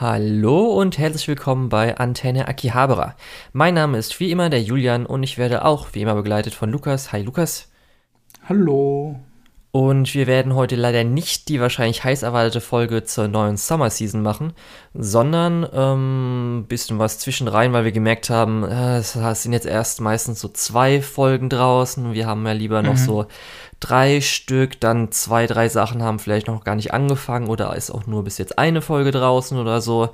Hallo und herzlich willkommen bei Antenne Akihabara. Mein Name ist wie immer der Julian und ich werde auch wie immer begleitet von Lukas. Hi Lukas. Hallo. Und wir werden heute leider nicht die wahrscheinlich heiß erwartete Folge zur neuen Summer Season machen, sondern ähm, ein bisschen was zwischenrein, weil wir gemerkt haben, äh, es sind jetzt erst meistens so zwei Folgen draußen. Wir haben ja lieber noch mhm. so drei Stück, dann zwei, drei Sachen haben vielleicht noch gar nicht angefangen oder ist auch nur bis jetzt eine Folge draußen oder so.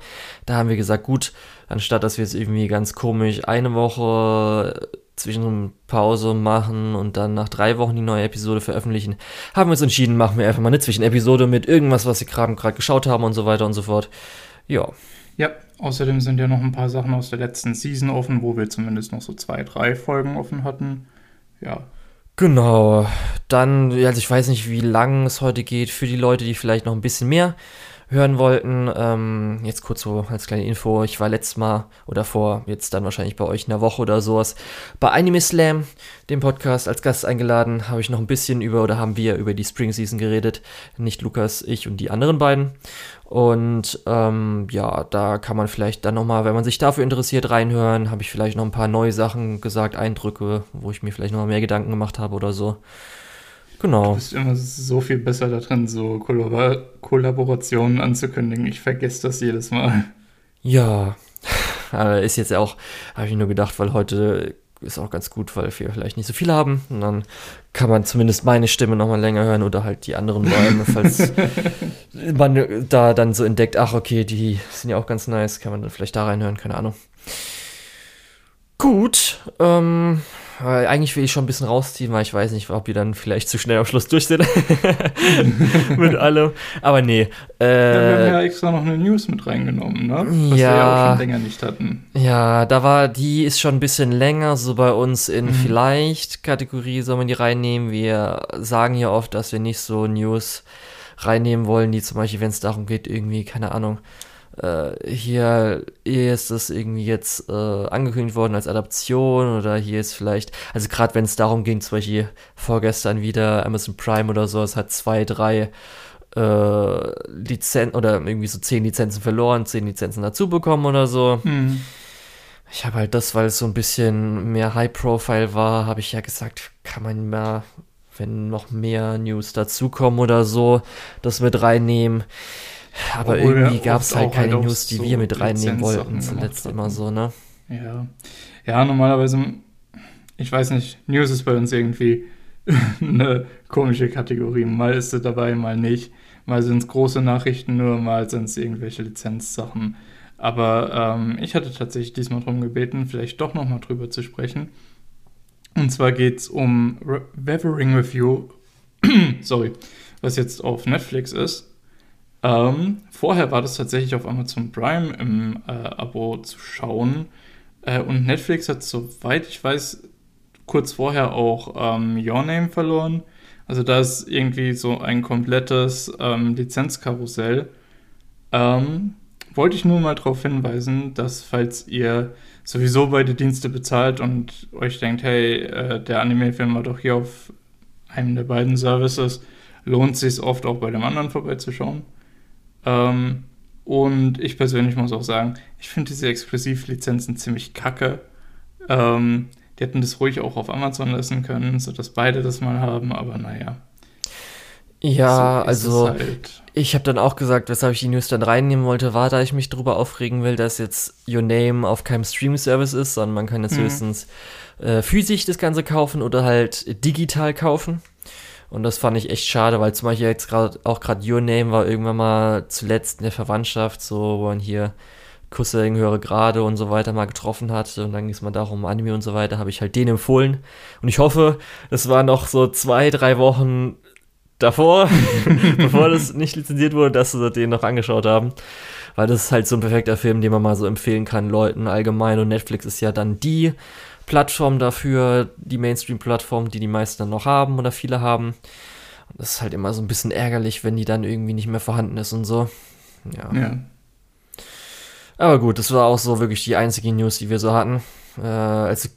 Da haben wir gesagt, gut, anstatt dass wir jetzt irgendwie ganz komisch eine Woche zwischen Pause machen und dann nach drei Wochen die neue Episode veröffentlichen, haben wir uns entschieden, machen wir einfach mal eine Zwischenepisode mit irgendwas, was wir gerade geschaut haben und so weiter und so fort. Ja. Ja, außerdem sind ja noch ein paar Sachen aus der letzten Season offen, wo wir zumindest noch so zwei, drei Folgen offen hatten. Ja, Genau. Dann, also ich weiß nicht, wie lang es heute geht für die Leute, die vielleicht noch ein bisschen mehr hören wollten. Ähm, jetzt kurz so als kleine Info. Ich war letztes Mal oder vor, jetzt dann wahrscheinlich bei euch in der Woche oder sowas, bei Anime Slam, dem Podcast, als Gast eingeladen. Habe ich noch ein bisschen über oder haben wir über die Spring Season geredet. Nicht Lukas, ich und die anderen beiden. Und ähm, ja, da kann man vielleicht dann nochmal, wenn man sich dafür interessiert, reinhören. Habe ich vielleicht noch ein paar neue Sachen gesagt, Eindrücke, wo ich mir vielleicht nochmal mehr Gedanken gemacht habe oder so. Genau. Du bist immer so viel besser da drin, so Kollabor Kollaborationen anzukündigen. Ich vergesse das jedes Mal. Ja, ist jetzt auch, habe ich nur gedacht, weil heute ist auch ganz gut, weil wir vielleicht nicht so viele haben. Und dann kann man zumindest meine Stimme nochmal länger hören oder halt die anderen beiden, falls man da dann so entdeckt, ach okay, die sind ja auch ganz nice, kann man dann vielleicht da reinhören, keine Ahnung. Gut, ähm, eigentlich will ich schon ein bisschen rausziehen, weil ich weiß nicht, ob die dann vielleicht zu schnell am Schluss durch sind. mit allem. Aber nee. Äh, ja, wir haben ja extra noch eine News mit reingenommen, ne? Was ja, wir ja auch schon länger nicht hatten. Ja, da war, die ist schon ein bisschen länger, so bei uns in mhm. vielleicht Kategorie soll man die reinnehmen. Wir sagen ja oft, dass wir nicht so News reinnehmen wollen, die zum Beispiel, wenn es darum geht, irgendwie, keine Ahnung, äh, hier, hier ist das irgendwie jetzt äh, angekündigt worden als Adaption oder hier ist vielleicht, also gerade wenn es darum ging, zum Beispiel vorgestern wieder Amazon Prime oder so, es hat zwei, drei äh, Lizenzen oder irgendwie so zehn Lizenzen verloren, zehn Lizenzen dazu bekommen oder so. Mhm. Ich habe halt das, weil es so ein bisschen mehr High-Profile war, habe ich ja gesagt, kann man mal, wenn noch mehr News dazukommen oder so, das mit reinnehmen. Aber Obwohl irgendwie gab es halt keine halt News, die so wir mit reinnehmen wollten, zuletzt immer so, ne? Ja. Ja, normalerweise, ich weiß nicht, News ist bei uns irgendwie eine komische Kategorie. Mal ist es dabei, mal nicht. Mal sind es große Nachrichten nur, mal sind es irgendwelche Lizenzsachen. Aber ähm, ich hatte tatsächlich diesmal darum gebeten, vielleicht doch nochmal drüber zu sprechen. Und zwar geht es um Weathering with You, sorry, was jetzt auf Netflix ist. Ähm, vorher war das tatsächlich auf Amazon Prime im äh, Abo zu schauen. Äh, und Netflix hat, soweit ich weiß, kurz vorher auch ähm, Your Name verloren. Also da ist irgendwie so ein komplettes ähm, Lizenzkarussell. Ähm, wollte ich nur mal darauf hinweisen, dass falls ihr sowieso beide Dienste bezahlt und euch denkt, hey, äh, der Anime-Film war doch hier auf einem der beiden Services, lohnt sich oft auch bei dem anderen vorbeizuschauen. Ähm, und ich persönlich muss auch sagen, ich finde diese Exklusivlizenzen ziemlich kacke. Ähm, die hätten das ruhig auch auf Amazon lassen können, sodass beide das mal haben, aber naja. Ja, so also halt. ich habe dann auch gesagt, weshalb ich die News dann reinnehmen wollte, war, da ich mich darüber aufregen will, dass jetzt Your Name auf keinem Streaming-Service ist, sondern man kann jetzt mhm. höchstens äh, physisch das Ganze kaufen oder halt digital kaufen. Und das fand ich echt schade, weil zum Beispiel jetzt gerade auch gerade Your Name war irgendwann mal zuletzt in der Verwandtschaft, so wo man hier Cousin höhere Grade und so weiter mal getroffen hat. Und dann ging es mal darum, Anime und so weiter, habe ich halt den empfohlen. Und ich hoffe, das war noch so zwei, drei Wochen davor, bevor das nicht lizenziert wurde, dass sie den noch angeschaut haben. Weil das ist halt so ein perfekter Film, den man mal so empfehlen kann, Leuten allgemein. Und Netflix ist ja dann die Plattform dafür, die Mainstream-Plattform, die die meisten dann noch haben oder viele haben. Und das ist halt immer so ein bisschen ärgerlich, wenn die dann irgendwie nicht mehr vorhanden ist und so. Ja. ja. Aber gut, das war auch so wirklich die einzige News, die wir so hatten. Äh, also,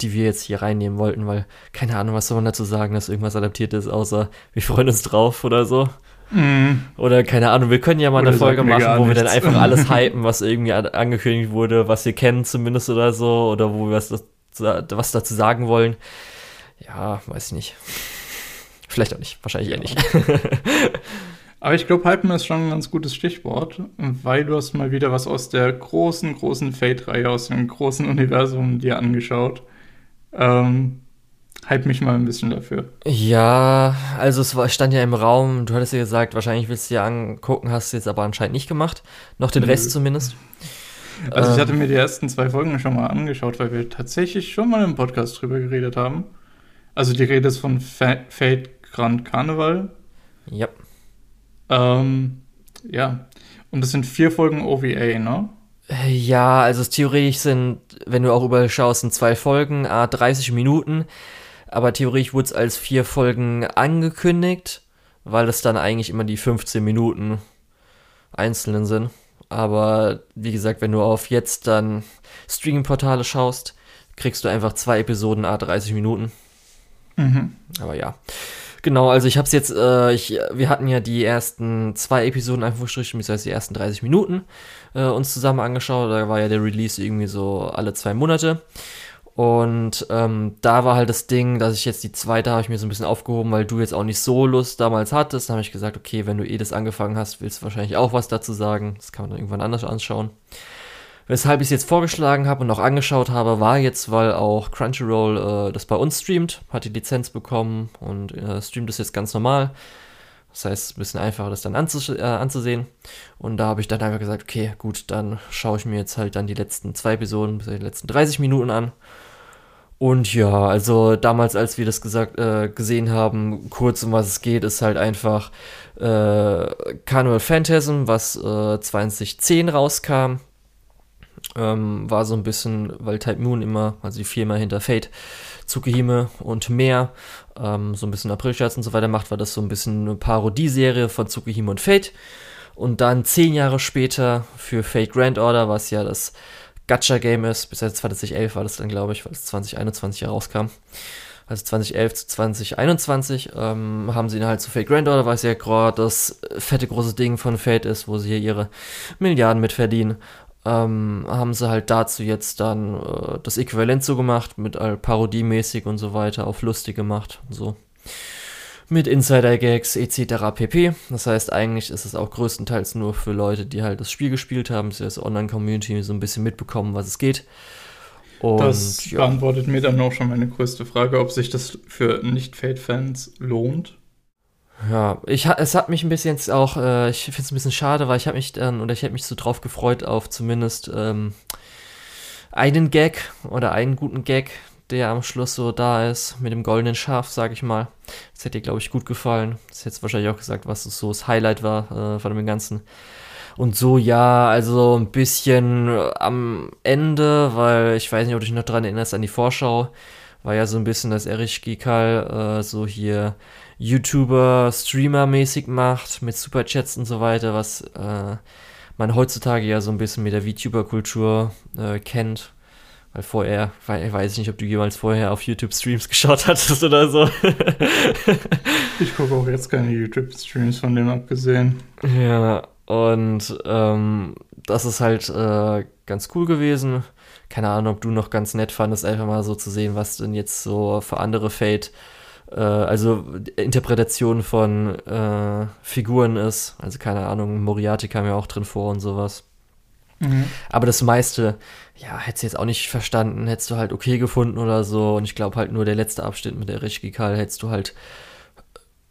die wir jetzt hier reinnehmen wollten, weil keine Ahnung, was soll man dazu sagen, dass irgendwas adaptiert ist, außer wir freuen uns drauf oder so. Mm. Oder keine Ahnung, wir können ja mal oder eine Folge machen, wo nichts. wir dann einfach alles hypen, was irgendwie angekündigt wurde, was wir kennen zumindest oder so, oder wo wir was, was dazu sagen wollen. Ja, weiß ich nicht. Vielleicht auch nicht, wahrscheinlich eher nicht. Aber ich glaube, Hypen ist schon ein ganz gutes Stichwort, weil du hast mal wieder was aus der großen, großen Fate-Reihe, aus dem großen Universum dir angeschaut. Ähm, hype mich mal ein bisschen dafür. Ja, also es war, stand ja im Raum, du hattest ja gesagt, wahrscheinlich willst du dir angucken, hast du jetzt aber anscheinend nicht gemacht. Noch den Nö. Rest zumindest. Also ähm, ich hatte mir die ersten zwei Folgen schon mal angeschaut, weil wir tatsächlich schon mal im Podcast drüber geredet haben. Also die Rede ist von Fate Grand Carnival. Ja. Ähm, ja. Und das sind vier Folgen OVA, ne? Ja, also theoretisch sind, wenn du auch überall schaust, sind zwei Folgen, a 30 Minuten. Aber theoretisch wurde es als vier Folgen angekündigt, weil es dann eigentlich immer die 15 Minuten einzelnen sind. Aber wie gesagt, wenn du auf jetzt dann Streaming-Portale schaust, kriegst du einfach zwei Episoden a 30 Minuten. Mhm. Aber ja. Genau, also ich hab's jetzt, äh, ich, wir hatten ja die ersten zwei Episoden einfach verstrichen, das heißt die ersten 30 Minuten äh, uns zusammen angeschaut. Da war ja der Release irgendwie so alle zwei Monate. Und ähm, da war halt das Ding, dass ich jetzt die zweite habe ich mir so ein bisschen aufgehoben, weil du jetzt auch nicht so Lust damals hattest. Dann habe ich gesagt, okay, wenn du eh das angefangen hast, willst du wahrscheinlich auch was dazu sagen. Das kann man dann irgendwann anders anschauen. Weshalb ich es jetzt vorgeschlagen habe und auch angeschaut habe, war jetzt, weil auch Crunchyroll äh, das bei uns streamt, hat die Lizenz bekommen und äh, streamt es jetzt ganz normal. Das heißt, ein bisschen einfacher, das dann anzus äh, anzusehen. Und da habe ich dann einfach gesagt, okay, gut, dann schaue ich mir jetzt halt dann die letzten zwei Episoden, die letzten 30 Minuten an. Und ja, also damals, als wir das gesagt, äh, gesehen haben, kurz um was es geht, ist halt einfach äh, Carnival Phantasm, was äh, 2010 rauskam. Ähm, war so ein bisschen, weil Type Moon immer, also die Firma hinter Fate, Tsukihime und mehr, ähm, so ein bisschen April-Scherz und so weiter macht, war das so ein bisschen eine Parodieserie von Tsukihime und Fate. Und dann zehn Jahre später für Fate Grand Order, was ja das Gacha-Game ist, bis jetzt 2011 war das dann, glaube ich, weil es 2021 herauskam. Also 2011 zu 2021 ähm, haben sie ihn halt zu Fate Grand Order, weil es ja gerade das fette große Ding von Fate ist, wo sie hier ihre Milliarden mit verdienen ähm, haben sie halt dazu jetzt dann äh, das Äquivalent so gemacht, mit all parodiemäßig und so weiter, auf lustig gemacht und so. Mit Insider-Gags etc. pp. Das heißt, eigentlich ist es auch größtenteils nur für Leute, die halt das Spiel gespielt haben, sie das Online-Community so ein bisschen mitbekommen, was es geht. Und, das ja. beantwortet mir dann auch schon meine größte Frage, ob sich das für Nicht-Fate-Fans lohnt. Ja, ich, es hat mich ein bisschen jetzt auch, äh, ich finde es ein bisschen schade, weil ich habe mich dann, oder ich hätte mich so drauf gefreut auf zumindest ähm, einen Gag oder einen guten Gag, der am Schluss so da ist, mit dem goldenen Schaf, sag ich mal. Das hätte dir, glaube ich, gut gefallen. Das hättest wahrscheinlich auch gesagt, was so das Highlight war äh, von dem Ganzen. Und so, ja, also ein bisschen am Ende, weil ich weiß nicht, ob du dich noch dran erinnerst an die Vorschau, war ja so ein bisschen, dass Erich Gikal äh, so hier YouTuber, Streamer-mäßig macht, mit Superchats und so weiter, was äh, man heutzutage ja so ein bisschen mit der VTuber-Kultur äh, kennt. Weil vorher, ich weiß nicht, ob du jemals vorher auf YouTube Streams geschaut hattest oder so. ich gucke auch jetzt keine YouTube Streams von dem abgesehen. Ja, und ähm, das ist halt äh, ganz cool gewesen. Keine Ahnung, ob du noch ganz nett fandest, einfach mal so zu sehen, was denn jetzt so für andere Fate äh, also Interpretation von äh, Figuren ist. Also keine Ahnung, Moriarty kam ja auch drin vor und sowas. Mhm. Aber das meiste, ja, hättest du jetzt auch nicht verstanden, hättest du halt okay gefunden oder so. Und ich glaube halt nur der letzte Abschnitt mit der Richgikal hättest du halt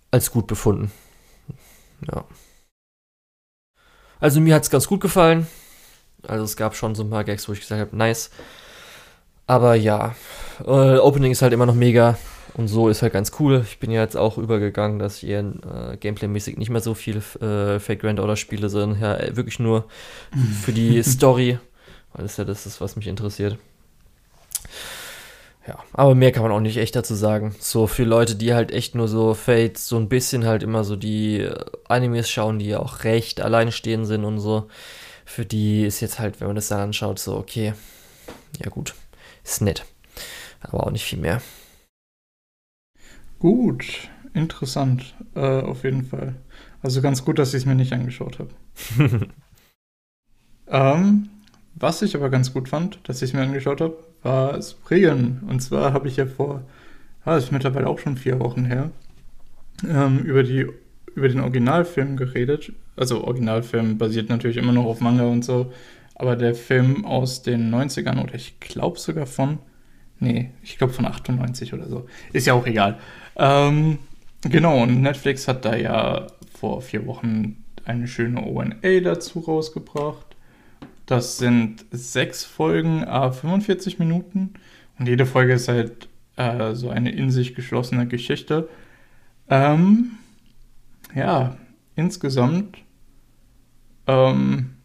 als gut befunden. Ja. Also mir hat es ganz gut gefallen. Also es gab schon so ein paar Gags, wo ich gesagt habe, nice. Aber ja, äh, Opening ist halt immer noch mega. Und so ist halt ganz cool. Ich bin ja jetzt auch übergegangen, dass hier äh, Gameplay-mäßig nicht mehr so viele äh, Fake Grand Order-Spiele sind. Ja, äh, wirklich nur für die Story, weil das ja das ist, was mich interessiert. Ja, aber mehr kann man auch nicht echt dazu sagen. So für Leute, die halt echt nur so Fate, so ein bisschen halt immer so die äh, Animes schauen, die ja auch recht alleine stehen sind und so. Für die ist jetzt halt, wenn man das dann anschaut, so okay, ja gut, ist nett. Aber auch nicht viel mehr. Gut, interessant, äh, auf jeden Fall. Also ganz gut, dass ich es mir nicht angeschaut habe. ähm, was ich aber ganz gut fand, dass ich es mir angeschaut habe, war Spreen. Und zwar habe ich ja vor, ah, das ist mittlerweile auch schon vier Wochen her, ähm, über, die, über den Originalfilm geredet. Also Originalfilm basiert natürlich immer noch auf Manga und so, aber der Film aus den 90ern oder ich glaube sogar von, nee, ich glaube von 98 oder so, ist ja auch egal. Ähm, genau, und Netflix hat da ja vor vier Wochen eine schöne ONA dazu rausgebracht. Das sind sechs Folgen, a 45 Minuten. Und jede Folge ist halt äh, so eine in sich geschlossene Geschichte. Ähm, ja, insgesamt, ähm,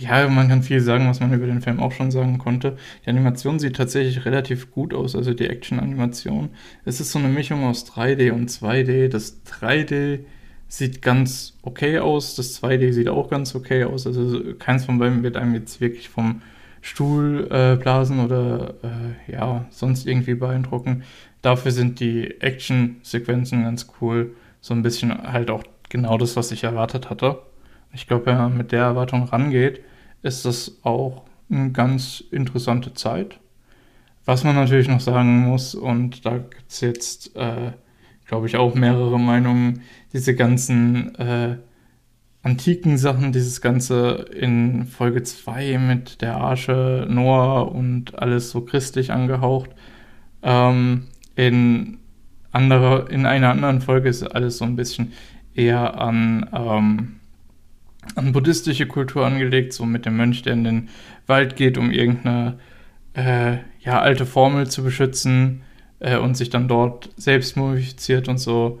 ja, man kann viel sagen, was man über den Film auch schon sagen konnte. Die Animation sieht tatsächlich relativ gut aus, also die Action-Animation. Es ist so eine Mischung aus 3D und 2D. Das 3D sieht ganz okay aus, das 2D sieht auch ganz okay aus. Also keins von beiden wird einem jetzt wirklich vom Stuhl äh, blasen oder äh, ja, sonst irgendwie beeindrucken. Dafür sind die Action-Sequenzen ganz cool. So ein bisschen halt auch genau das, was ich erwartet hatte. Ich glaube, wenn man mit der Erwartung rangeht, ist das auch eine ganz interessante Zeit. Was man natürlich noch sagen muss, und da gibt es jetzt äh, glaube ich, auch mehrere Meinungen. Diese ganzen äh, antiken Sachen, dieses Ganze in Folge 2 mit der Arche Noah und alles so christlich angehaucht. Ähm, in, andere, in einer anderen Folge ist alles so ein bisschen eher an, ähm, an buddhistische Kultur angelegt, so mit dem Mönch, der in den Wald geht, um irgendeine äh, ja, alte Formel zu beschützen äh, und sich dann dort selbst mumifiziert und so,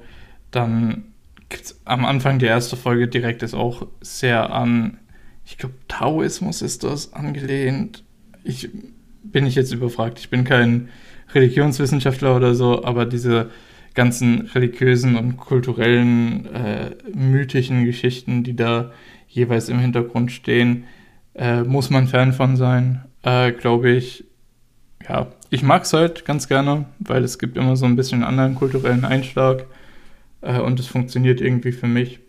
dann gibt am Anfang die erste Folge direkt ist auch sehr an, ich glaube, Taoismus ist das angelehnt. Ich bin ich jetzt überfragt. Ich bin kein Religionswissenschaftler oder so, aber diese ganzen religiösen und kulturellen, äh, mythischen Geschichten, die da jeweils im Hintergrund stehen, äh, muss man Fan von sein, äh, glaube ich. Ja, ich mag es halt ganz gerne, weil es gibt immer so ein bisschen einen anderen kulturellen Einschlag äh, und es funktioniert irgendwie für mich.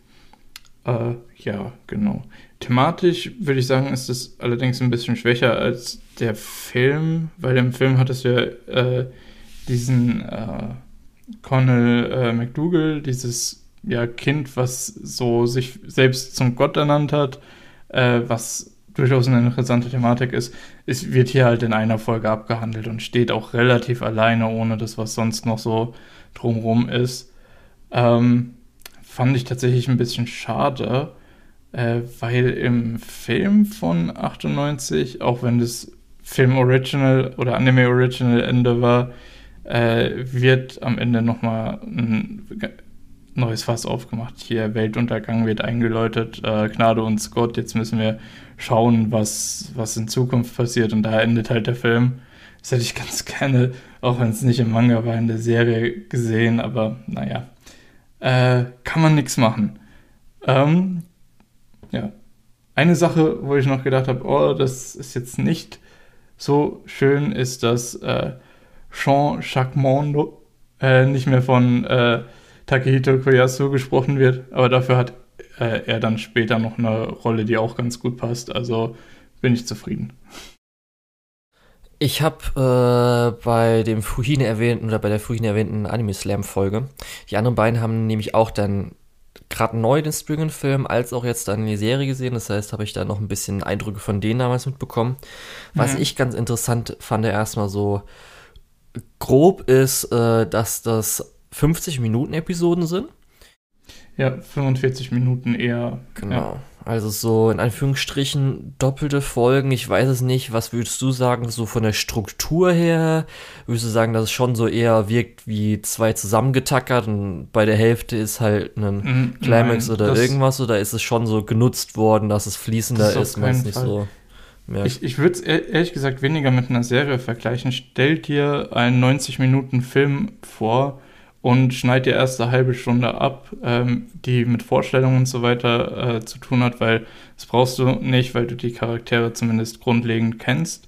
Äh, ja, genau. Thematisch würde ich sagen, ist es allerdings ein bisschen schwächer als der Film, weil im Film hat es ja äh, diesen äh, Connell McDougall, dieses ja, Kind, was so sich selbst zum Gott ernannt hat, äh, was durchaus eine interessante Thematik ist, es wird hier halt in einer Folge abgehandelt und steht auch relativ alleine, ohne das, was sonst noch so drumherum ist. Ähm, fand ich tatsächlich ein bisschen schade, äh, weil im Film von 98, auch wenn das Film Original oder Anime Original Ende war, äh, wird am Ende nochmal ein neues Fass aufgemacht. Hier Weltuntergang wird eingeläutet, äh, Gnade uns Gott, jetzt müssen wir schauen, was, was in Zukunft passiert. Und da endet halt der Film. Das hätte ich ganz gerne, auch wenn es nicht im Manga war, in der Serie gesehen, aber naja, äh, kann man nichts machen. Ähm, ja. Eine Sache, wo ich noch gedacht habe, oh, das ist jetzt nicht so schön, ist, dass äh, Jean Jacquemont äh, nicht mehr von äh, Takehito Koyasu gesprochen wird, aber dafür hat äh, er dann später noch eine Rolle, die auch ganz gut passt. Also bin ich zufrieden. Ich habe äh, bei dem vorhin erwähnten oder bei der vorhin erwähnten Anime Slam Folge, die anderen beiden haben nämlich auch dann gerade neu den Springen-Film als auch jetzt dann die Serie gesehen. Das heißt, habe ich da noch ein bisschen Eindrücke von denen damals mitbekommen. Was mhm. ich ganz interessant fand, erstmal so grob ist, äh, dass das 50 Minuten Episoden sind. Ja, 45 Minuten eher. Genau. Ja. Also so in Anführungsstrichen doppelte Folgen. Ich weiß es nicht. Was würdest du sagen, so von der Struktur her? Würdest du sagen, dass es schon so eher wirkt wie zwei zusammengetackert und bei der Hälfte ist halt ein mhm, Climax nein, oder irgendwas? Oder ist es schon so genutzt worden, dass es fließender das ist? Man nicht Fall. so. Merkt. Ich, ich würde es ehrlich gesagt weniger mit einer Serie vergleichen. Stell dir einen 90 Minuten Film vor und schneid die erste halbe Stunde ab, ähm, die mit Vorstellungen und so weiter äh, zu tun hat, weil das brauchst du nicht, weil du die Charaktere zumindest grundlegend kennst.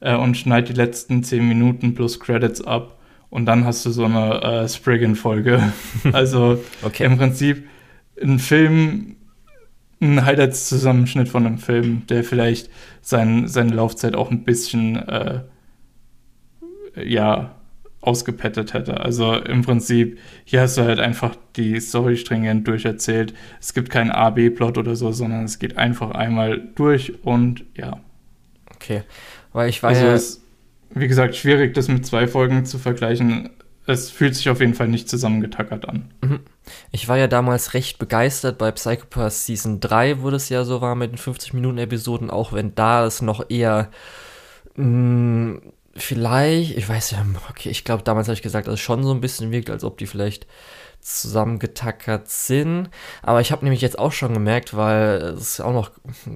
Äh, und schneid die letzten zehn Minuten plus Credits ab und dann hast du so eine äh, Spriggan-Folge. also okay. im Prinzip ein Film, ein Highlights-Zusammenschnitt von einem Film, der vielleicht sein, seine Laufzeit auch ein bisschen, äh, ja, ausgepettet hätte. Also im Prinzip, hier hast du halt einfach die Story stringent durcherzählt. Es gibt keinen A-B-Plot oder so, sondern es geht einfach einmal durch und ja. Okay, weil ich war also ja... Es, wie gesagt, schwierig, das mit zwei Folgen zu vergleichen. Es fühlt sich auf jeden Fall nicht zusammengetackert an. Mhm. Ich war ja damals recht begeistert bei Psychopath Season 3, wo das ja so war mit den 50-Minuten-Episoden, auch wenn da es noch eher mh, mm, vielleicht, ich weiß ja, okay, ich glaube, damals habe ich gesagt, dass es schon so ein bisschen wirkt, als ob die vielleicht zusammengetackert sind. Aber ich habe nämlich jetzt auch schon gemerkt, weil es ist auch noch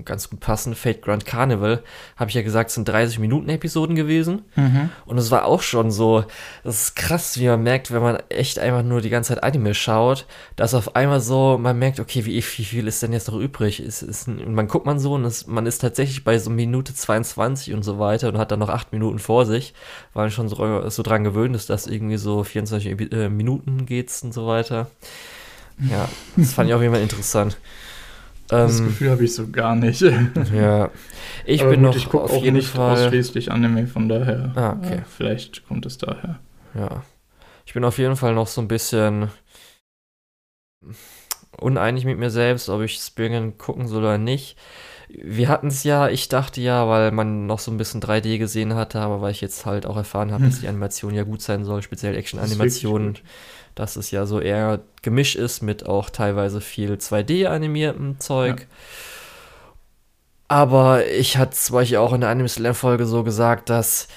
ganz gut passend, Fate Grand Carnival, habe ich ja gesagt, sind 30 Minuten Episoden gewesen. Mhm. Und es war auch schon so, das ist krass, wie man merkt, wenn man echt einfach nur die ganze Zeit Anime schaut, dass auf einmal so, man merkt, okay, wie, wie viel ist denn jetzt noch übrig? Ist, ist, und man guckt man so und es, man ist tatsächlich bei so Minute 22 und so weiter und hat dann noch 8 Minuten vor sich, weil man schon so, so dran gewöhnt ist, dass irgendwie so 24 äh, Minuten geht's und so weiter weiter. Ja, das fand ich auf jeden Fall interessant. Das ähm, Gefühl habe ich so gar nicht. Ja, ich Aber bin gut, noch ich auf jeden nicht Fall ausschließlich Anime, von daher. Ah, okay. Ja, vielleicht kommt es daher. Ja, ich bin auf jeden Fall noch so ein bisschen uneinig mit mir selbst, ob ich Springen gucken soll oder nicht. Wir hatten es ja, ich dachte ja, weil man noch so ein bisschen 3D gesehen hatte, aber weil ich jetzt halt auch erfahren habe, dass die Animation ja gut sein soll, speziell Action-Animationen dass es ja so eher gemischt ist mit auch teilweise viel 2D-animiertem Zeug. Ja. Aber ich hatte zum Beispiel auch in der Anime Slam-Folge so gesagt, dass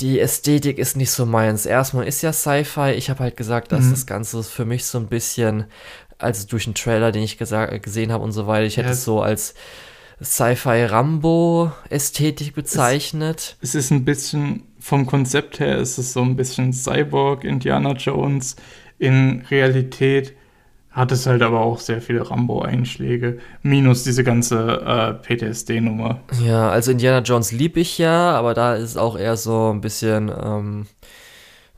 die Ästhetik ist nicht so meins. Erstmal ist ja Sci-Fi. Ich habe halt gesagt, dass mhm. das Ganze für mich so ein bisschen, also durch den Trailer, den ich gesehen habe und so weiter, ich hätte ja. es so als Sci-Fi-Rambo-Ästhetik bezeichnet. Es, es ist ein bisschen vom Konzept her ist es so ein bisschen Cyborg, Indiana Jones. In Realität hat es halt aber auch sehr viele Rambo-Einschläge, minus diese ganze äh, PTSD-Nummer. Ja, also Indiana Jones lieb ich ja, aber da ist es auch eher so ein bisschen ähm,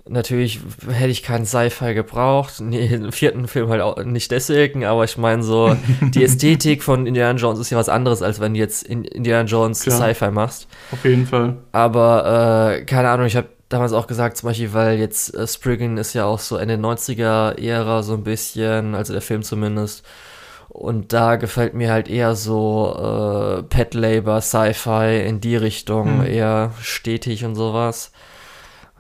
Natürlich hätte ich keinen Sci-Fi gebraucht. Nee, im vierten Film halt auch nicht deswegen, aber ich meine so, die Ästhetik von Indiana Jones ist ja was anderes, als wenn du jetzt in Indiana Jones Sci-Fi machst. Auf jeden Fall. Aber äh, keine Ahnung, ich habe damals auch gesagt, zum Beispiel, weil jetzt äh, Spriggan ist ja auch so Ende 90er-Ära so ein bisschen, also der Film zumindest. Und da gefällt mir halt eher so äh, Pet Labor, Sci-Fi in die Richtung, hm. eher stetig und sowas.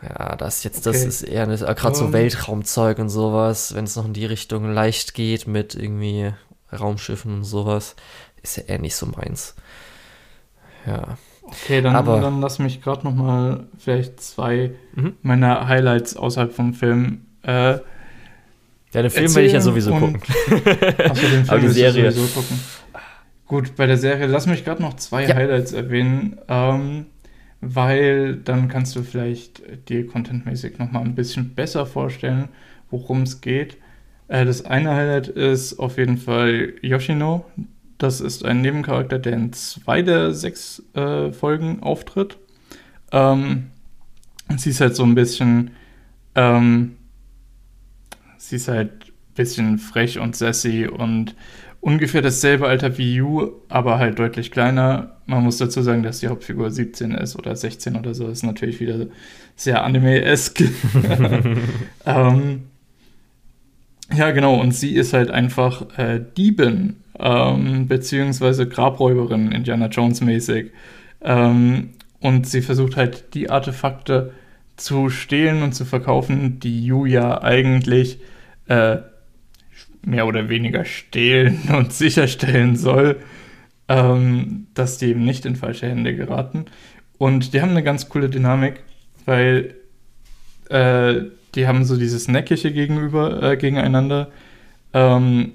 Ja, das jetzt, das okay. ist eher gerade so Weltraumzeug und sowas, wenn es noch in die Richtung leicht geht mit irgendwie Raumschiffen und sowas, ist ja eher nicht so meins. Ja. Okay, dann, Aber, dann lass mich gerade noch mal vielleicht zwei mhm. meiner Highlights außerhalb vom Film. Äh, ja, den Film werde ich ja sowieso gucken. Achso, den Film Aber die Serie. sowieso gucken. Gut, bei der Serie, lass mich gerade noch zwei ja. Highlights erwähnen. Ähm, weil dann kannst du vielleicht dir contentmäßig nochmal ein bisschen besser vorstellen, worum es geht. Äh, das eine Highlight ist auf jeden Fall Yoshino. Das ist ein Nebencharakter, der in zwei der sechs äh, Folgen auftritt. Ähm, sie ist halt so ein bisschen, ähm, sie ist halt ein bisschen frech und sassy und ungefähr dasselbe Alter wie Yu, aber halt deutlich kleiner. Man muss dazu sagen, dass die Hauptfigur 17 ist oder 16 oder so. Das ist natürlich wieder sehr anime-esque. ähm, ja, genau. Und sie ist halt einfach äh, Diebin, ähm, beziehungsweise Grabräuberin, Indiana Jones mäßig. Ähm, und sie versucht halt die Artefakte zu stehlen und zu verkaufen, die Yu ja eigentlich äh, mehr oder weniger stehlen und sicherstellen soll, ähm, dass die eben nicht in falsche Hände geraten. Und die haben eine ganz coole Dynamik, weil äh, die haben so dieses Neckische gegenüber, äh, gegeneinander, ähm,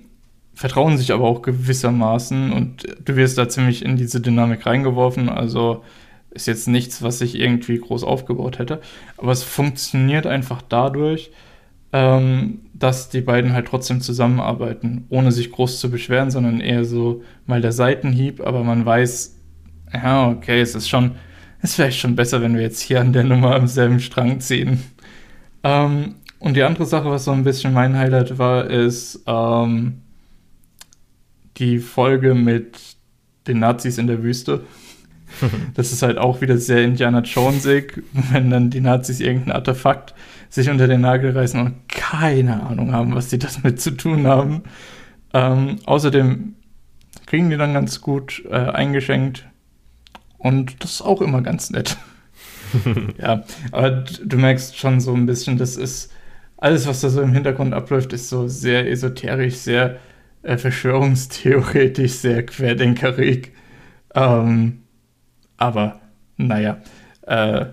vertrauen sich aber auch gewissermaßen und du wirst da ziemlich in diese Dynamik reingeworfen. Also ist jetzt nichts, was ich irgendwie groß aufgebaut hätte. Aber es funktioniert einfach dadurch, ähm, dass die beiden halt trotzdem zusammenarbeiten, ohne sich groß zu beschweren, sondern eher so mal der Seitenhieb, aber man weiß, ja, okay, es ist schon, es wäre schon besser, wenn wir jetzt hier an der Nummer am selben Strang ziehen. Ähm, und die andere Sache, was so ein bisschen mein Highlight war, ist ähm, die Folge mit den Nazis in der Wüste. das ist halt auch wieder sehr Indiana Jonesig, wenn dann die Nazis irgendein Artefakt sich unter den Nagel reißen und keine Ahnung haben, was die das mit zu tun haben. Ähm, außerdem kriegen die dann ganz gut äh, eingeschenkt und das ist auch immer ganz nett. ja, aber du merkst schon so ein bisschen, das ist alles, was da so im Hintergrund abläuft, ist so sehr esoterisch, sehr äh, verschwörungstheoretisch, sehr querdenkerig. Ähm, aber naja, äh,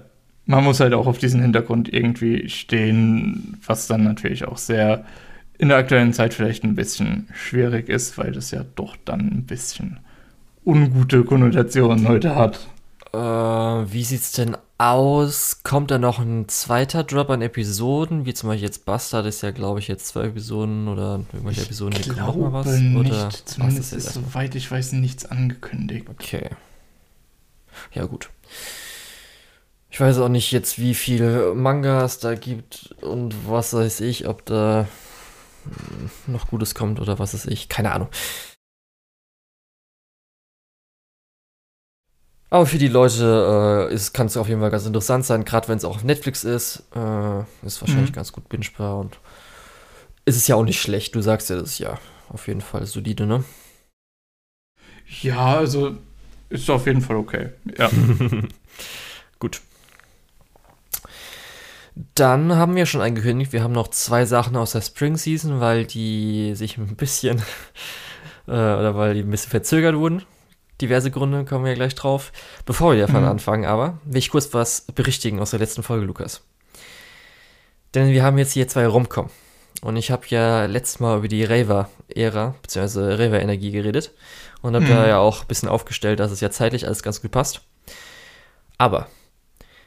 man muss halt auch auf diesen Hintergrund irgendwie stehen, was dann natürlich auch sehr in der aktuellen Zeit vielleicht ein bisschen schwierig ist, weil das ja doch dann ein bisschen ungute Konnotationen heute hat. Äh, wie sieht's denn aus? Kommt da noch ein zweiter Drop an Episoden? Wie zum Beispiel jetzt Bastard ist ja, glaube ich, jetzt zwei Episoden oder irgendwelche Episoden, ich glaube noch mal was? Nicht. Oder Zumindest ist, soweit ich weiß, nichts angekündigt. Okay. Ja, gut. Ich weiß auch nicht jetzt, wie viele Mangas da gibt und was weiß ich, ob da noch Gutes kommt oder was weiß ich. Keine Ahnung. Aber für die Leute äh, kann es auf jeden Fall ganz interessant sein, gerade wenn es auch auf Netflix ist. Äh, ist wahrscheinlich mhm. ganz gut bingebar und ist es ja auch nicht schlecht. Du sagst ja, das ist ja auf jeden Fall solide, ne? Ja, also ist auf jeden Fall okay. Ja. gut. Dann haben wir schon angekündigt, wir haben noch zwei Sachen aus der Spring Season, weil die sich ein bisschen äh, oder weil die ein bisschen verzögert wurden diverse Gründe, kommen wir ja gleich drauf. Bevor wir davon mhm. anfangen, aber will ich kurz was berichtigen aus der letzten Folge, Lukas. Denn wir haben jetzt hier zwei Romcom. Und ich habe ja letztes Mal über die Raver-Ära, beziehungsweise Raver-Energie geredet. Und habe mhm. da ja auch ein bisschen aufgestellt, dass es ja zeitlich alles ganz gut passt. Aber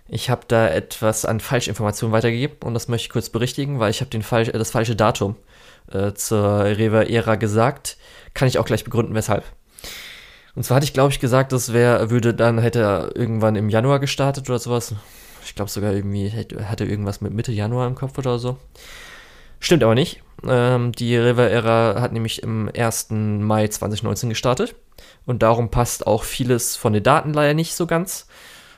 ich habe da etwas an Falschinformationen weitergegeben und das möchte ich kurz berichtigen, weil ich habe Falsch, äh, das falsche Datum äh, zur Raver-Ära gesagt. Kann ich auch gleich begründen, weshalb. Und zwar hatte ich, glaube ich, gesagt, das wäre, würde dann, hätte er irgendwann im Januar gestartet oder sowas. Ich glaube sogar irgendwie, hätte, hatte irgendwas mit Mitte Januar im Kopf oder so. Stimmt aber nicht. Ähm, die River Era hat nämlich im 1. Mai 2019 gestartet. Und darum passt auch vieles von den Daten leider nicht so ganz.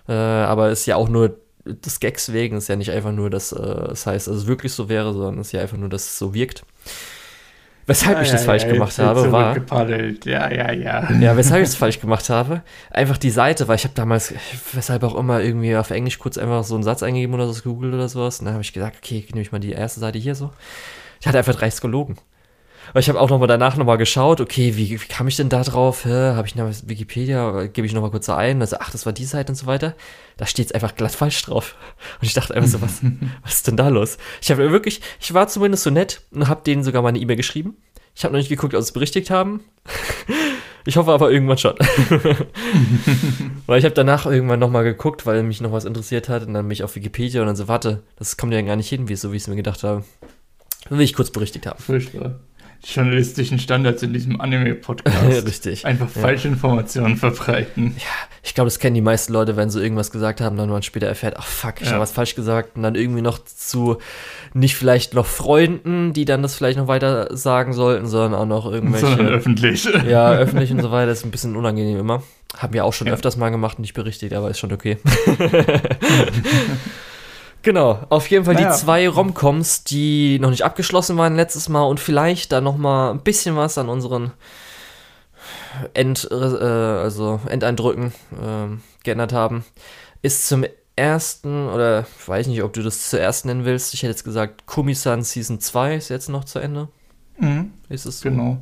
Äh, aber ist ja auch nur des Gags wegen, ist ja nicht einfach nur, dass äh, es heißt, dass es wirklich so wäre, sondern es ist ja einfach nur, dass es so wirkt. Weshalb ja, ich das ja, falsch ja, gemacht habe, war. Ja, ja, ja. Ja, weshalb ich das falsch gemacht habe, einfach die Seite, weil ich habe damals, weshalb auch immer, irgendwie auf Englisch kurz einfach so einen Satz eingegeben oder so gegoogelt oder sowas. Und dann habe ich gesagt, okay, nehme ich mal die erste Seite hier so. Ich hatte einfach drei Skologen. Aber ich habe auch nochmal danach nochmal geschaut, okay, wie, wie kam ich denn da drauf? Habe ich nach Wikipedia, gebe ich nochmal kurz ein, also ach, das war die Seite und so weiter. Da steht es einfach glatt falsch drauf. Und ich dachte einfach so, was, was ist denn da los? Ich habe wirklich, ich war zumindest so nett und habe denen sogar mal eine E-Mail geschrieben. Ich habe noch nicht geguckt, ob sie es berichtigt haben. ich hoffe aber irgendwann schon. weil ich habe danach irgendwann nochmal geguckt, weil mich noch was interessiert hat und dann mich auf Wikipedia und dann so, warte, das kommt ja gar nicht hin, wie so wie ich es mir gedacht habe. Will ich kurz berichtigt haben. Furchtbar journalistischen Standards in diesem Anime-Podcast. Richtig. Einfach falsche ja. Informationen verbreiten. Ja, ich glaube, das kennen die meisten Leute, wenn sie irgendwas gesagt haben, dann man später erfährt, ach fuck, ich ja. habe was falsch gesagt und dann irgendwie noch zu nicht vielleicht noch Freunden, die dann das vielleicht noch weiter sagen sollten, sondern auch noch irgendwelche. Sondern öffentlich. Ja, öffentlich und so weiter, das ist ein bisschen unangenehm immer. Haben wir auch schon ja. öfters mal gemacht, nicht berichtigt, aber ist schon okay. Genau, auf jeden Fall naja. die zwei Romcoms, die noch nicht abgeschlossen waren letztes Mal und vielleicht da noch mal ein bisschen was an unseren End, äh, also Endeindrücken äh, geändert haben, ist zum ersten, oder ich weiß nicht, ob du das zuerst nennen willst, ich hätte jetzt gesagt, Kumisan Season 2 ist jetzt noch zu Ende. Mhm. Ist es so? Genau.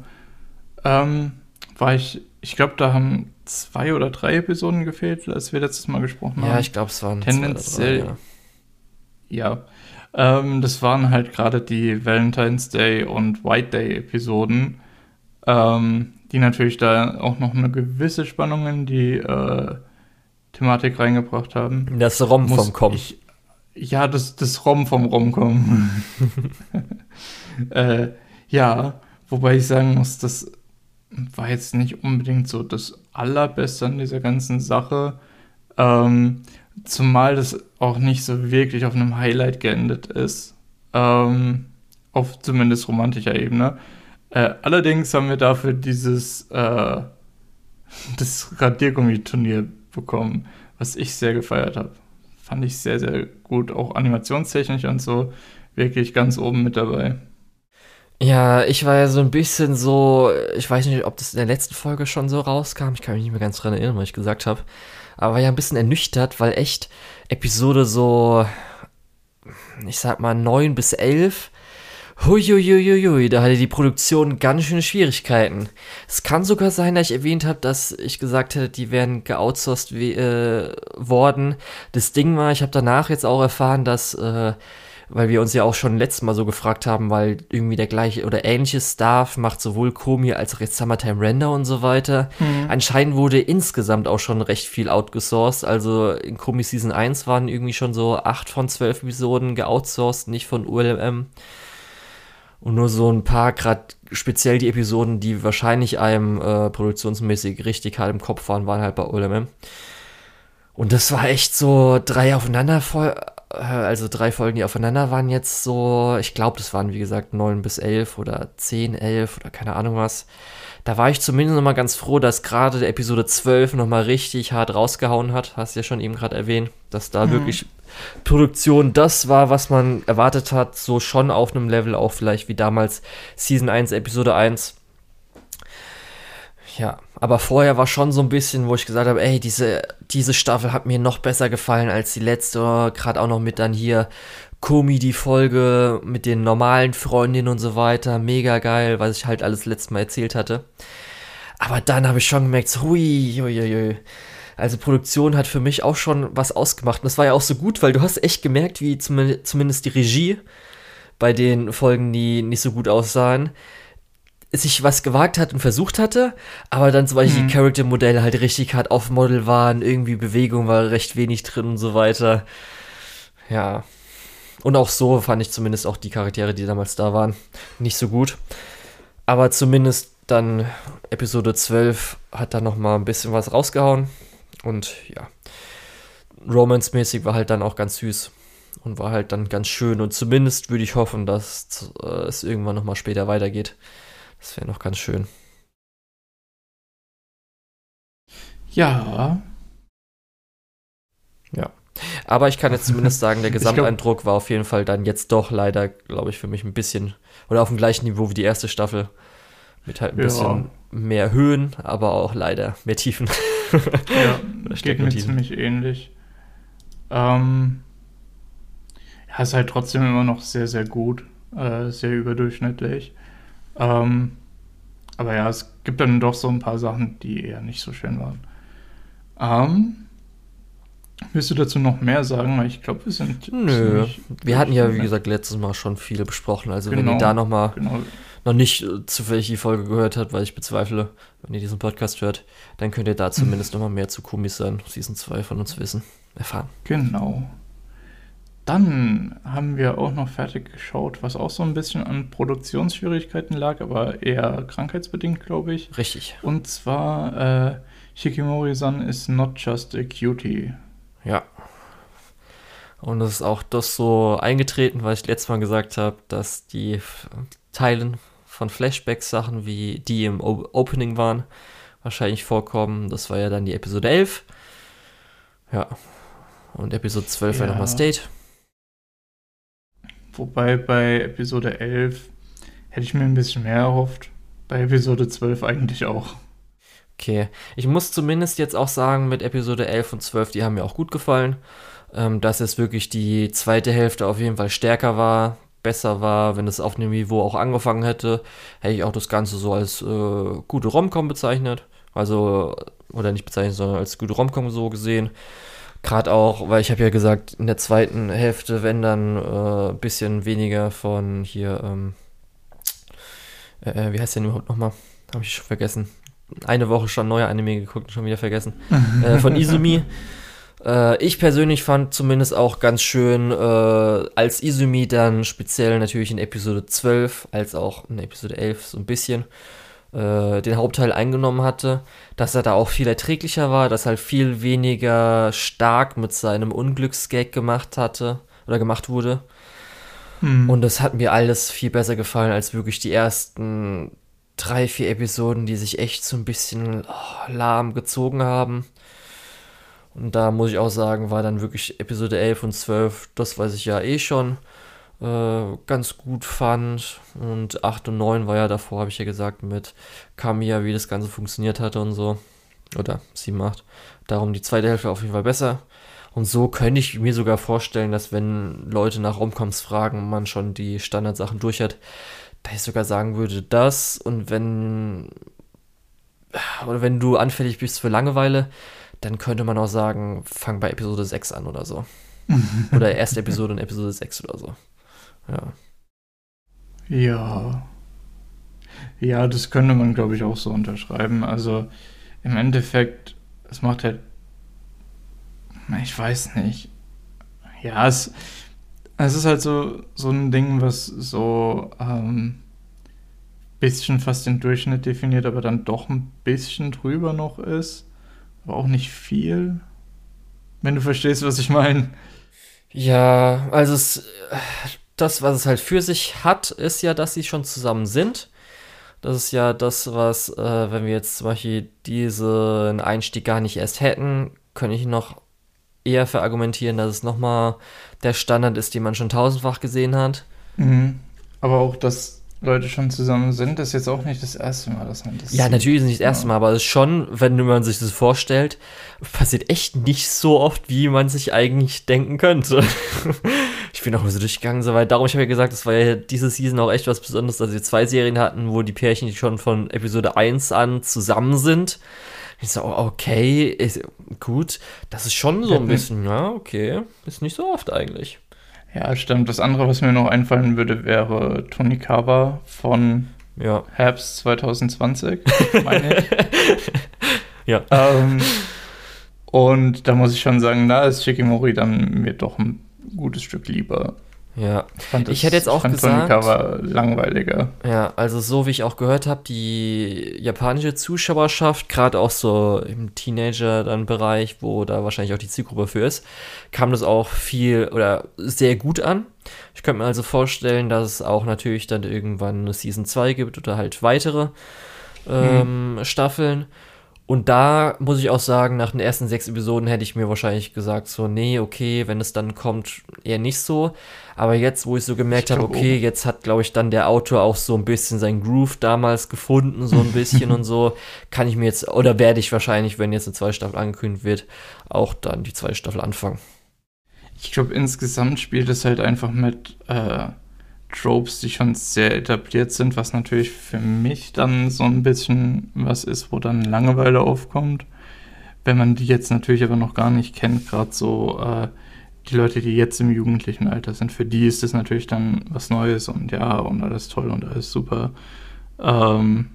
Ähm, war ich, ich glaube, da haben zwei oder drei Episoden gefehlt, als wir letztes Mal gesprochen haben. Ja, ich glaube, es waren tendenziell, zwei oder drei, ja ja. Ähm, das waren halt gerade die Valentine's Day und White Day Episoden, ähm, die natürlich da auch noch eine gewisse Spannung in die äh, Thematik reingebracht haben. Das Rom Muss vom. Ich, ja, das, das Rom vom Romcom. äh, ja, wobei ich sagen muss, das war jetzt nicht unbedingt so das Allerbeste an dieser ganzen Sache. Ähm, Zumal das auch nicht so wirklich auf einem Highlight geendet ist. Ähm, auf zumindest romantischer Ebene. Äh, allerdings haben wir dafür dieses äh, das Radiergummi-Turnier bekommen, was ich sehr gefeiert habe. Fand ich sehr, sehr gut, auch animationstechnisch und so, wirklich ganz oben mit dabei. Ja, ich war ja so ein bisschen so, ich weiß nicht, ob das in der letzten Folge schon so rauskam, ich kann mich nicht mehr ganz dran erinnern, was ich gesagt habe, aber war ja ein bisschen ernüchtert, weil echt Episode so, ich sag mal, 9 bis 11 Huiuiuiui, da hatte die Produktion ganz schöne Schwierigkeiten. Es kann sogar sein, dass ich erwähnt habe, dass ich gesagt hätte, die wären geoutsourced äh, worden. Das Ding war, ich habe danach jetzt auch erfahren, dass, äh, weil wir uns ja auch schon letztes Mal so gefragt haben, weil irgendwie der gleiche oder ähnliche Staff macht sowohl Komi als auch jetzt Summertime Render und so weiter. Mhm. Anscheinend wurde insgesamt auch schon recht viel outgesourced. Also in Komi Season 1 waren irgendwie schon so 8 von 12 Episoden geoutsourced, nicht von ULM. Und nur so ein paar, gerade speziell die Episoden, die wahrscheinlich einem äh, produktionsmäßig richtig hart im Kopf waren, waren halt bei OLM. Und das war echt so drei aufeinander, also drei Folgen, die aufeinander waren jetzt so, ich glaube, das waren wie gesagt neun bis elf oder zehn, elf oder keine Ahnung was. Da war ich zumindest nochmal ganz froh, dass gerade der Episode 12 nochmal richtig hart rausgehauen hat. Hast du ja schon eben gerade erwähnt, dass da mhm. wirklich Produktion das war, was man erwartet hat, so schon auf einem Level auch vielleicht wie damals Season 1, Episode 1. Ja, aber vorher war schon so ein bisschen, wo ich gesagt habe, ey, diese, diese Staffel hat mir noch besser gefallen als die letzte, gerade auch noch mit dann hier Komi die Folge mit den normalen Freundinnen und so weiter, mega geil, was ich halt alles letztes Mal erzählt hatte. Aber dann habe ich schon gemerkt, hui, hui, hui, also Produktion hat für mich auch schon was ausgemacht. Und das war ja auch so gut, weil du hast echt gemerkt, wie zumindest die Regie bei den Folgen, die nicht so gut aussahen, sich was gewagt hat und versucht hatte, aber dann zum Beispiel mhm. die Charaktermodelle halt richtig hart auf Model waren, irgendwie Bewegung war recht wenig drin und so weiter. Ja. Und auch so fand ich zumindest auch die Charaktere, die damals da waren, nicht so gut. Aber zumindest dann Episode 12 hat da noch mal ein bisschen was rausgehauen. Und ja, Romance-mäßig war halt dann auch ganz süß und war halt dann ganz schön. Und zumindest würde ich hoffen, dass äh, es irgendwann nochmal später weitergeht. Das wäre noch ganz schön. Ja. Ja. Aber ich kann jetzt zumindest sagen, der Gesamteindruck war auf jeden Fall dann jetzt doch leider, glaube ich, für mich ein bisschen oder auf dem gleichen Niveau wie die erste Staffel. Mit halt ein ja. bisschen mehr Höhen, aber auch leider mehr Tiefen. ja, geht mir ziemlich ähnlich. Ähm, ja, ist halt trotzdem immer noch sehr, sehr gut. Äh, sehr überdurchschnittlich. Ähm, aber ja, es gibt dann doch so ein paar Sachen, die eher nicht so schön waren. Ähm, willst du dazu noch mehr sagen? Weil ich glaube, wir sind. Nö. Wir hatten ja, wie gesagt, letztes Mal schon viele besprochen. Also, genau, wenn ihr da noch mal genau noch nicht äh, zufällig die Folge gehört hat, weil ich bezweifle, wenn ihr diesen Podcast hört, dann könnt ihr da zumindest noch mal mehr zu Kumisan Season 2 von uns wissen, erfahren. Genau. Dann haben wir auch noch fertig geschaut, was auch so ein bisschen an Produktionsschwierigkeiten lag, aber eher krankheitsbedingt, glaube ich. Richtig. Und zwar äh, Shikimori-san is not just a cutie. Ja. Und das ist auch das so eingetreten, was ich letztes Mal gesagt habe, dass die Teilen von Flashback-Sachen, wie die im o Opening waren, wahrscheinlich vorkommen. Das war ja dann die Episode 11. Ja. Und Episode 12 ja. war nochmal State. Wobei bei Episode 11 hätte ich mir ein bisschen mehr erhofft. Bei Episode 12 eigentlich auch. Okay. Ich muss zumindest jetzt auch sagen, mit Episode 11 und 12, die haben mir auch gut gefallen. Ähm, dass es wirklich die zweite Hälfte auf jeden Fall stärker war besser war, wenn es auf dem Niveau auch angefangen hätte, hätte ich auch das Ganze so als äh, gute Romcom bezeichnet. Also, oder nicht bezeichnet, sondern als gute Romcom so gesehen. Gerade auch, weil ich habe ja gesagt, in der zweiten Hälfte, wenn dann ein äh, bisschen weniger von hier, ähm, äh, äh wie heißt der denn überhaupt nochmal? Habe ich schon vergessen. Eine Woche schon neuer Anime geguckt und schon wieder vergessen. äh, von Izumi. Äh, ich persönlich fand zumindest auch ganz schön, äh, als Izumi dann speziell natürlich in Episode 12, als auch in Episode 11 so ein bisschen äh, den Hauptteil eingenommen hatte, dass er da auch viel erträglicher war, dass er halt viel weniger stark mit seinem Unglücksgag gemacht hatte oder gemacht wurde. Mhm. Und das hat mir alles viel besser gefallen als wirklich die ersten drei, vier Episoden, die sich echt so ein bisschen oh, lahm gezogen haben. Und da muss ich auch sagen, war dann wirklich Episode 11 und 12, das weiß ich ja eh schon, äh, ganz gut fand. Und 8 und 9 war ja davor, habe ich ja gesagt, mit Kamiya, wie das Ganze funktioniert hatte und so. Oder 7, 8. Darum die zweite Hälfte auf jeden Fall besser. Und so könnte ich mir sogar vorstellen, dass wenn Leute nach Romcoms fragen, man schon die Standardsachen durch hat, da ich sogar sagen würde, das und wenn oder wenn du anfällig bist für Langeweile, dann könnte man auch sagen, fang bei Episode 6 an oder so. oder erste Episode und Episode 6 oder so. Ja. Ja. Ja, das könnte man, glaube ich, auch so unterschreiben. Also im Endeffekt, es macht halt. Ich weiß nicht. Ja, es, es ist halt so, so ein Ding, was so ähm, bisschen fast den Durchschnitt definiert, aber dann doch ein bisschen drüber noch ist. Aber auch nicht viel. Wenn du verstehst, was ich meine. Ja, also es, das, was es halt für sich hat, ist ja, dass sie schon zusammen sind. Das ist ja das, was, äh, wenn wir jetzt zum Beispiel diesen Einstieg gar nicht erst hätten, könnte ich noch eher verargumentieren, dass es nochmal der Standard ist, den man schon tausendfach gesehen hat. Mhm. Aber auch, dass Leute schon zusammen sind, ist jetzt auch nicht das erste Mal, dass man das Ja, sieht. natürlich ist es nicht das erste Mal, aber es ist schon, wenn man sich das vorstellt, passiert echt nicht so oft, wie man sich eigentlich denken könnte. ich bin auch so durchgegangen, so weit. Darum, ich habe ja gesagt, das war ja diese Season auch echt was Besonderes, dass wir zwei Serien hatten, wo die Pärchen schon von Episode 1 an zusammen sind. Ich so, okay, ist, gut, das ist schon so ein bisschen, ja, okay, ist nicht so oft eigentlich. Ja, stimmt. Das andere, was mir noch einfallen würde, wäre Tony Kava von ja. Herbst 2020, meine ich. ja. Ähm, und da muss ich schon sagen, da ist Shikimori dann mir doch ein gutes Stück lieber. Ja, ich, ich hätte jetzt auch gesagt. war langweiliger. Ja, also so wie ich auch gehört habe, die japanische Zuschauerschaft, gerade auch so im Teenager-Bereich, wo da wahrscheinlich auch die Zielgruppe für ist, kam das auch viel oder sehr gut an. Ich könnte mir also vorstellen, dass es auch natürlich dann irgendwann eine Season 2 gibt oder halt weitere ähm, hm. Staffeln. Und da muss ich auch sagen, nach den ersten sechs Episoden hätte ich mir wahrscheinlich gesagt, so, nee, okay, wenn es dann kommt, eher nicht so. Aber jetzt, wo ich so gemerkt habe, okay, jetzt hat, glaube ich, dann der Autor auch so ein bisschen sein Groove damals gefunden, so ein bisschen und so, kann ich mir jetzt, oder werde ich wahrscheinlich, wenn jetzt eine zweite Staffel angekündigt wird, auch dann die zweite Staffel anfangen. Ich glaube, insgesamt spielt es halt einfach mit äh, Tropes, die schon sehr etabliert sind, was natürlich für mich dann so ein bisschen was ist, wo dann Langeweile aufkommt. Wenn man die jetzt natürlich aber noch gar nicht kennt, gerade so äh, die Leute, die jetzt im jugendlichen Alter sind, für die ist das natürlich dann was Neues und ja, und alles toll und alles super. Ähm,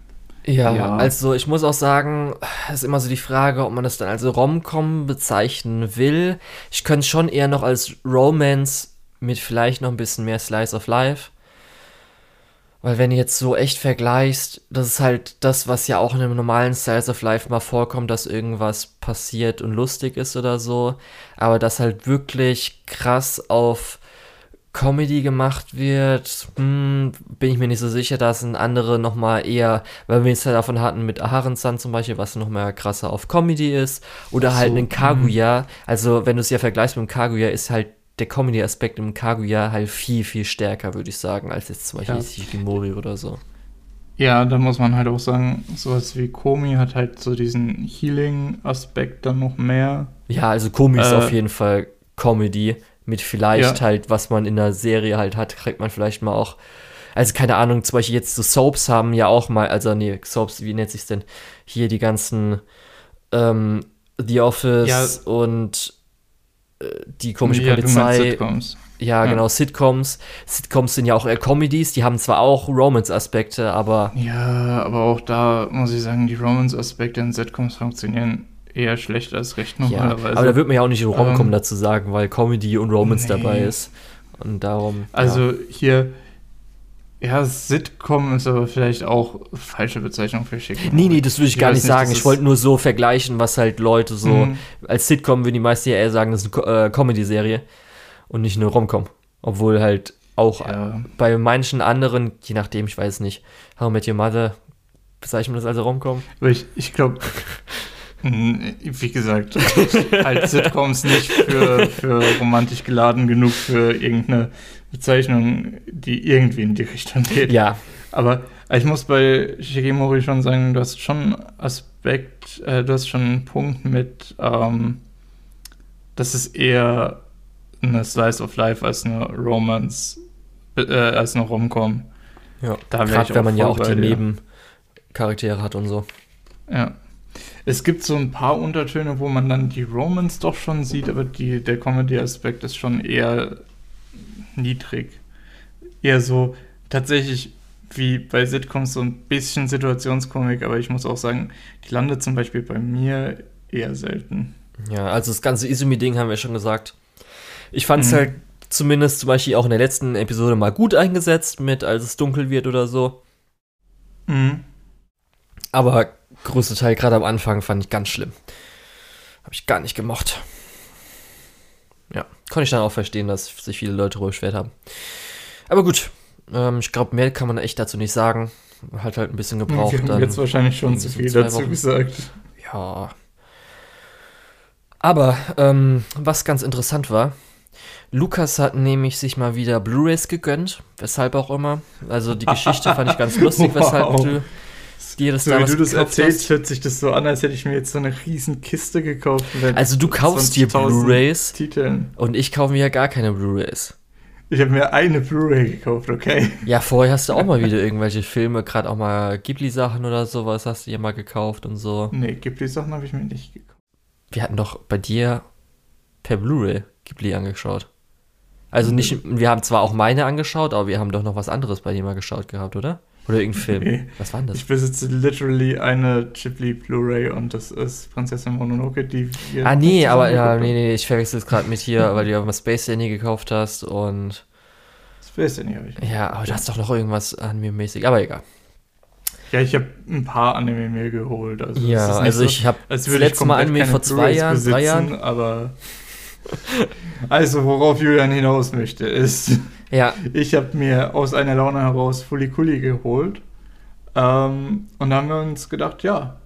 ja, ja, also ich muss auch sagen, es ist immer so die Frage, ob man das dann als Rom-Com bezeichnen will. Ich könnte es schon eher noch als Romance mit vielleicht noch ein bisschen mehr Slice of Life. Weil wenn du jetzt so echt vergleichst, das ist halt das, was ja auch in einem normalen Slice of Life mal vorkommt, dass irgendwas passiert und lustig ist oder so. Aber das halt wirklich krass auf Comedy gemacht wird, hm, bin ich mir nicht so sicher. Da sind andere nochmal eher, weil wir es ja davon hatten mit Aharen-san zum Beispiel, was nochmal krasser auf Comedy ist. Oder halt so, einen Kaguya. Hm. Also, wenn du es ja vergleichst mit dem Kaguya, ist halt der Comedy-Aspekt im Kaguya halt viel, viel stärker, würde ich sagen, als jetzt zum Beispiel ja. Shikimori oder so. Ja, da muss man halt auch sagen, sowas wie Komi hat halt so diesen Healing-Aspekt dann noch mehr. Ja, also Komi äh, ist auf jeden Fall Comedy mit vielleicht ja. halt, was man in der Serie halt hat, kriegt man vielleicht mal auch. Also keine Ahnung, zum Beispiel jetzt so Soaps haben ja auch mal, also nee, Soaps, wie nennt sich's denn? Hier die ganzen ähm, The Office ja. und die komische ja, Polizei. Ja, ja, genau, Sitcoms. Sitcoms sind ja auch eher Comedies, die haben zwar auch Romance-Aspekte, aber. Ja, aber auch da muss ich sagen, die Romance-Aspekte in Sitcoms funktionieren eher schlecht als recht normalerweise. Ja, aber da wird man ja auch nicht Romcom ähm, dazu sagen, weil Comedy und Romance nee. dabei ist. Und darum. Also hier ja, Sitcom ist aber vielleicht auch falsche Bezeichnung für schick. Nee, nee, das würde ich, ich gar nicht sagen. Ich wollte nur so vergleichen, was halt Leute so. Mhm. Als Sitcom würden die meisten ja eher sagen, das ist eine äh, Comedy-Serie und nicht eine Romcom. Obwohl halt auch ja. bei manchen anderen, je nachdem, ich weiß nicht, How I Met Your Mother, bezeichnen wir das als Romcom? Ich, ich glaube, wie gesagt, halt Sitcoms nicht für, für romantisch geladen genug für irgendeine Bezeichnung, die irgendwie in die Richtung geht. Ja. Aber ich muss bei Shigemori schon sagen, du hast schon Aspekt, äh, du hast schon einen Punkt mit, ähm, das ist eher eine Slice of Life als eine Romance, äh, als eine Romcom. Ja, da gerade wenn man ja auch die Nebencharaktere hat und so. Ja. Es gibt so ein paar Untertöne, wo man dann die Romance doch schon sieht, aber die, der Comedy-Aspekt ist schon eher niedrig. Eher so tatsächlich wie bei Sitcoms so ein bisschen Situationskomik, aber ich muss auch sagen, die landet zum Beispiel bei mir eher selten. Ja, also das ganze Izumi-Ding haben wir schon gesagt. Ich fand es mhm. halt zumindest zum Beispiel auch in der letzten Episode mal gut eingesetzt mit, als es dunkel wird oder so. Mhm. Aber größte Teil gerade am Anfang fand ich ganz schlimm. Habe ich gar nicht gemocht. Ja, konnte ich dann auch verstehen, dass sich viele Leute ruhig schwer haben. Aber gut, ähm, ich glaube, mehr kann man echt dazu nicht sagen. Hat halt ein bisschen gebraucht. Wir haben jetzt wahrscheinlich schon zu viel dazu Wochen. gesagt. Ja. Aber ähm, was ganz interessant war, Lukas hat nämlich sich mal wieder Blu-rays gegönnt, weshalb auch immer. Also die Geschichte fand ich ganz lustig, wow. weshalb du dir das so da wie du das erzählst, hast. hört sich das so an, als hätte ich mir jetzt so eine riesen Kiste gekauft. Also du kaufst dir Blu-rays und ich kaufe mir ja gar keine Blu-rays. Ich habe mir eine Blu-ray gekauft, okay? Ja, vorher hast du auch mal wieder irgendwelche Filme, gerade auch mal Ghibli-Sachen oder sowas hast du dir mal gekauft und so. Nee, Ghibli-Sachen habe ich mir nicht gekauft. Wir hatten doch bei dir per Blu-ray Ghibli angeschaut. Also nicht, wir haben zwar auch meine angeschaut, aber wir haben doch noch was anderes bei dir mal geschaut gehabt, oder? Oder irgendein Film. Nee. Was war denn das? Ich besitze literally eine Ghibli Blu-ray und das ist Prinzessin Mononoke, die wir. Ah, nee, aber ja, nee, nee, ich verwechsel es gerade mit hier, weil du ja mal Space Danny gekauft hast und. Space Danny habe ich. Ja, aber du hast doch noch irgendwas anime-mäßig, aber egal. Ja, ich habe ein paar Anime mir geholt. Also ja, also so, ich habe das letzte Mal Anime vor zwei Jahren, drei Jahren. Aber. also, worauf Julian hinaus möchte, ist. Ja. Ich habe mir aus einer Laune heraus Fulikuli geholt. Ähm, und da haben wir uns gedacht, ja,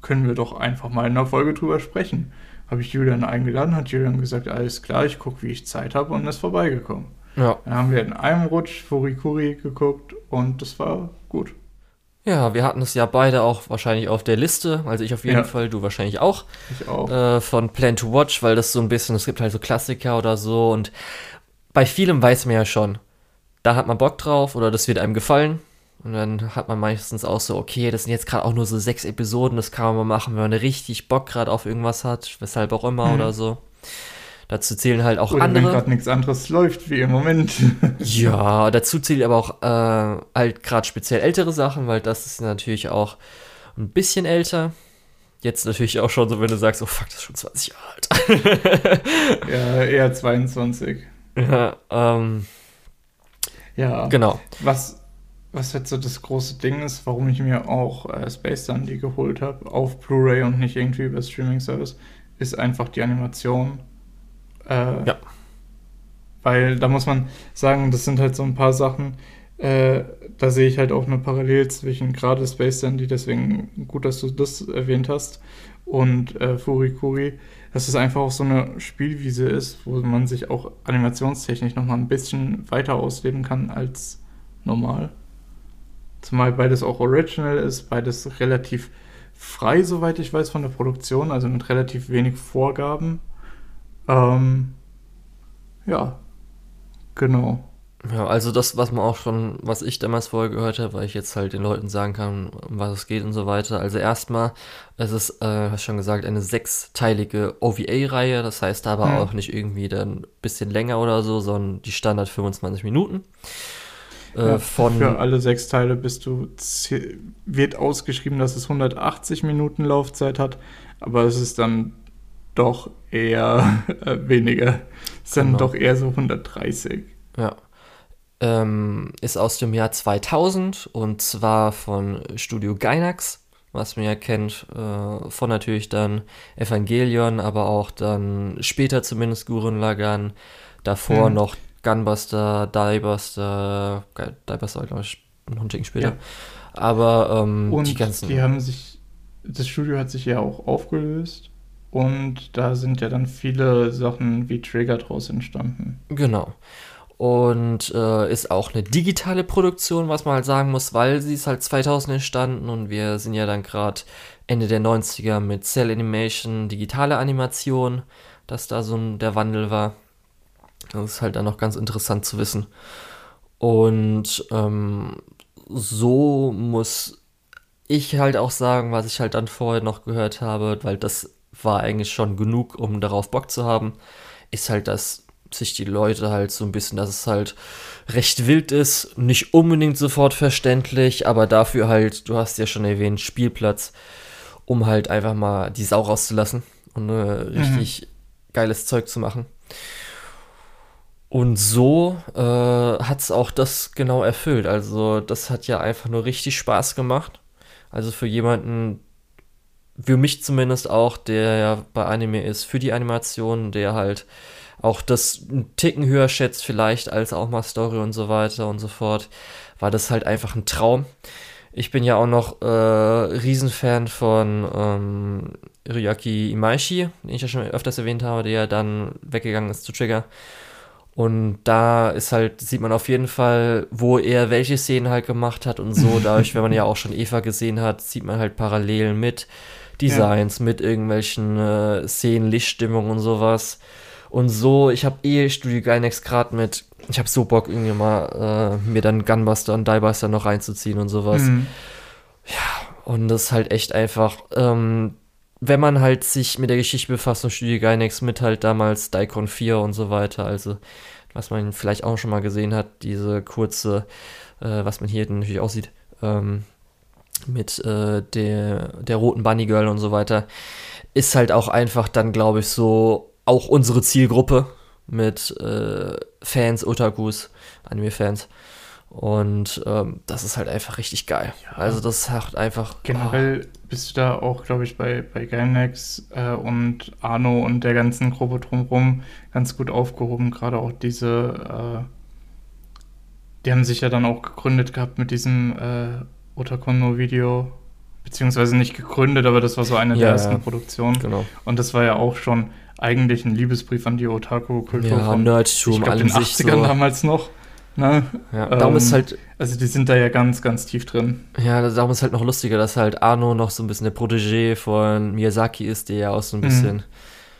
können wir doch einfach mal in einer Folge drüber sprechen. Habe ich Julian eingeladen, hat Julian gesagt, alles klar, ich gucke, wie ich Zeit habe und ist vorbeigekommen. Ja. Dann haben wir in einem Rutsch Furikuri geguckt und das war gut. Ja, wir hatten es ja beide auch wahrscheinlich auf der Liste, also ich auf jeden ja. Fall, du wahrscheinlich auch. Ich auch. Äh, von Plan to Watch, weil das so ein bisschen, es gibt halt so Klassiker oder so und bei vielem weiß man ja schon, da hat man Bock drauf oder das wird einem gefallen. Und dann hat man meistens auch so, okay, das sind jetzt gerade auch nur so sechs Episoden, das kann man mal machen, wenn man richtig Bock gerade auf irgendwas hat, weshalb auch immer mhm. oder so. Dazu zählen halt auch oder andere. Wenn gerade nichts anderes läuft wie im Moment. ja, dazu zählen aber auch äh, halt gerade speziell ältere Sachen, weil das ist natürlich auch ein bisschen älter. Jetzt natürlich auch schon so, wenn du sagst, oh fuck, das ist schon 20 Jahre alt. ja, eher 22. Ja, ähm, ja. Genau. Was, was jetzt so das große Ding ist, warum ich mir auch äh, Space Dandy geholt habe, auf Blu-ray und nicht irgendwie über Streaming-Service, ist einfach die Animation. Äh, ja. Weil da muss man sagen, das sind halt so ein paar Sachen, äh, da sehe ich halt auch eine Parallel zwischen gerade Space Dandy, deswegen gut, dass du das erwähnt hast, und äh, Furikuri dass es einfach auch so eine Spielwiese ist, wo man sich auch animationstechnisch nochmal ein bisschen weiter ausleben kann als normal. Zumal beides auch original ist, beides relativ frei, soweit ich weiß, von der Produktion, also mit relativ wenig Vorgaben. Ähm, ja, genau. Ja, also das, was man auch schon, was ich damals vorher gehört habe, weil ich jetzt halt den Leuten sagen kann, um was es geht und so weiter. Also erstmal, es ist, äh, hast schon gesagt, eine sechsteilige OVA-Reihe, das heißt aber mhm. auch nicht irgendwie dann ein bisschen länger oder so, sondern die Standard 25 Minuten. Äh, ja, von für alle sechs Teile bist du, wird ausgeschrieben, dass es 180 Minuten Laufzeit hat, aber es ist dann doch eher äh, weniger. Es sind genau. doch eher so 130. Ja ähm, ist aus dem Jahr 2000 und zwar von Studio Gainax, was man ja kennt, äh, von natürlich dann Evangelion, aber auch dann später zumindest Gurren Lagann, davor hm. noch Gunbuster, Diebuster, Diebuster war, glaube ich, noch ein Ticken später. Ja. Aber ähm, und die ganzen. Die haben sich, das Studio hat sich ja auch aufgelöst und da sind ja dann viele Sachen wie Trigger draus entstanden. Genau. Und äh, ist auch eine digitale Produktion, was man halt sagen muss, weil sie ist halt 2000 entstanden und wir sind ja dann gerade Ende der 90er mit Cell Animation, digitale Animation, dass da so ein, der Wandel war. Das ist halt dann noch ganz interessant zu wissen. Und ähm, so muss ich halt auch sagen, was ich halt dann vorher noch gehört habe, weil das war eigentlich schon genug, um darauf Bock zu haben, ist halt, dass sich die Leute halt so ein bisschen, dass es halt recht wild ist, nicht unbedingt sofort verständlich, aber dafür halt, du hast ja schon erwähnt, Spielplatz, um halt einfach mal die Sau rauszulassen und äh, richtig mhm. geiles Zeug zu machen. Und so äh, hat es auch das genau erfüllt. Also das hat ja einfach nur richtig Spaß gemacht. Also für jemanden, für mich zumindest auch, der ja bei Anime ist, für die Animation, der halt auch das einen Ticken höher schätzt vielleicht als auch mal Story und so weiter und so fort, war das halt einfach ein Traum. Ich bin ja auch noch äh, Riesenfan von ähm, Ryaki Imaishi, den ich ja schon öfters erwähnt habe, der ja dann weggegangen ist zu Trigger. Und da ist halt, sieht man auf jeden Fall, wo er welche Szenen halt gemacht hat und so. Dadurch, wenn man ja auch schon Eva gesehen hat, sieht man halt Parallelen mit Designs, ja. mit irgendwelchen äh, Szenen, Lichtstimmung und sowas. Und so, ich habe eh Studio Gainax gerade mit, ich habe so Bock irgendwie mal äh, mir dann Gunbuster und Diebuster noch reinzuziehen und sowas. Mhm. Ja, und das ist halt echt einfach, ähm, wenn man halt sich mit der Geschichte befasst und Studio Gainax mit halt damals Daikon 4 und so weiter, also was man vielleicht auch schon mal gesehen hat, diese kurze, äh, was man hier natürlich aussieht, ähm, mit äh, der, der roten Bunny Girl und so weiter, ist halt auch einfach dann, glaube ich, so auch unsere Zielgruppe mit äh, Fans, Otakus, Anime-Fans. Und ähm, das ist halt einfach richtig geil. Ja. Also das hat einfach. Generell oh. bist du da auch, glaube ich, bei, bei Gainax äh, und Arno und der ganzen Gruppe drumherum ganz gut aufgehoben. Gerade auch diese, äh, die haben sich ja dann auch gegründet gehabt mit diesem äh, Otakono-Video. Beziehungsweise nicht gegründet, aber das war so eine ja, der ersten ja. Produktionen. Genau. Und das war ja auch schon eigentlich ein Liebesbrief an die Otaku-Kultur ja, von Nerdtum, ich glaub, den 80ern so. damals noch. Ne? Ja, darum ähm, ist halt. Also die sind da ja ganz, ganz tief drin. Ja, darum ist halt noch lustiger, dass halt Arno noch so ein bisschen der Protégé von Miyazaki ist, der ja auch so ein bisschen. Mhm.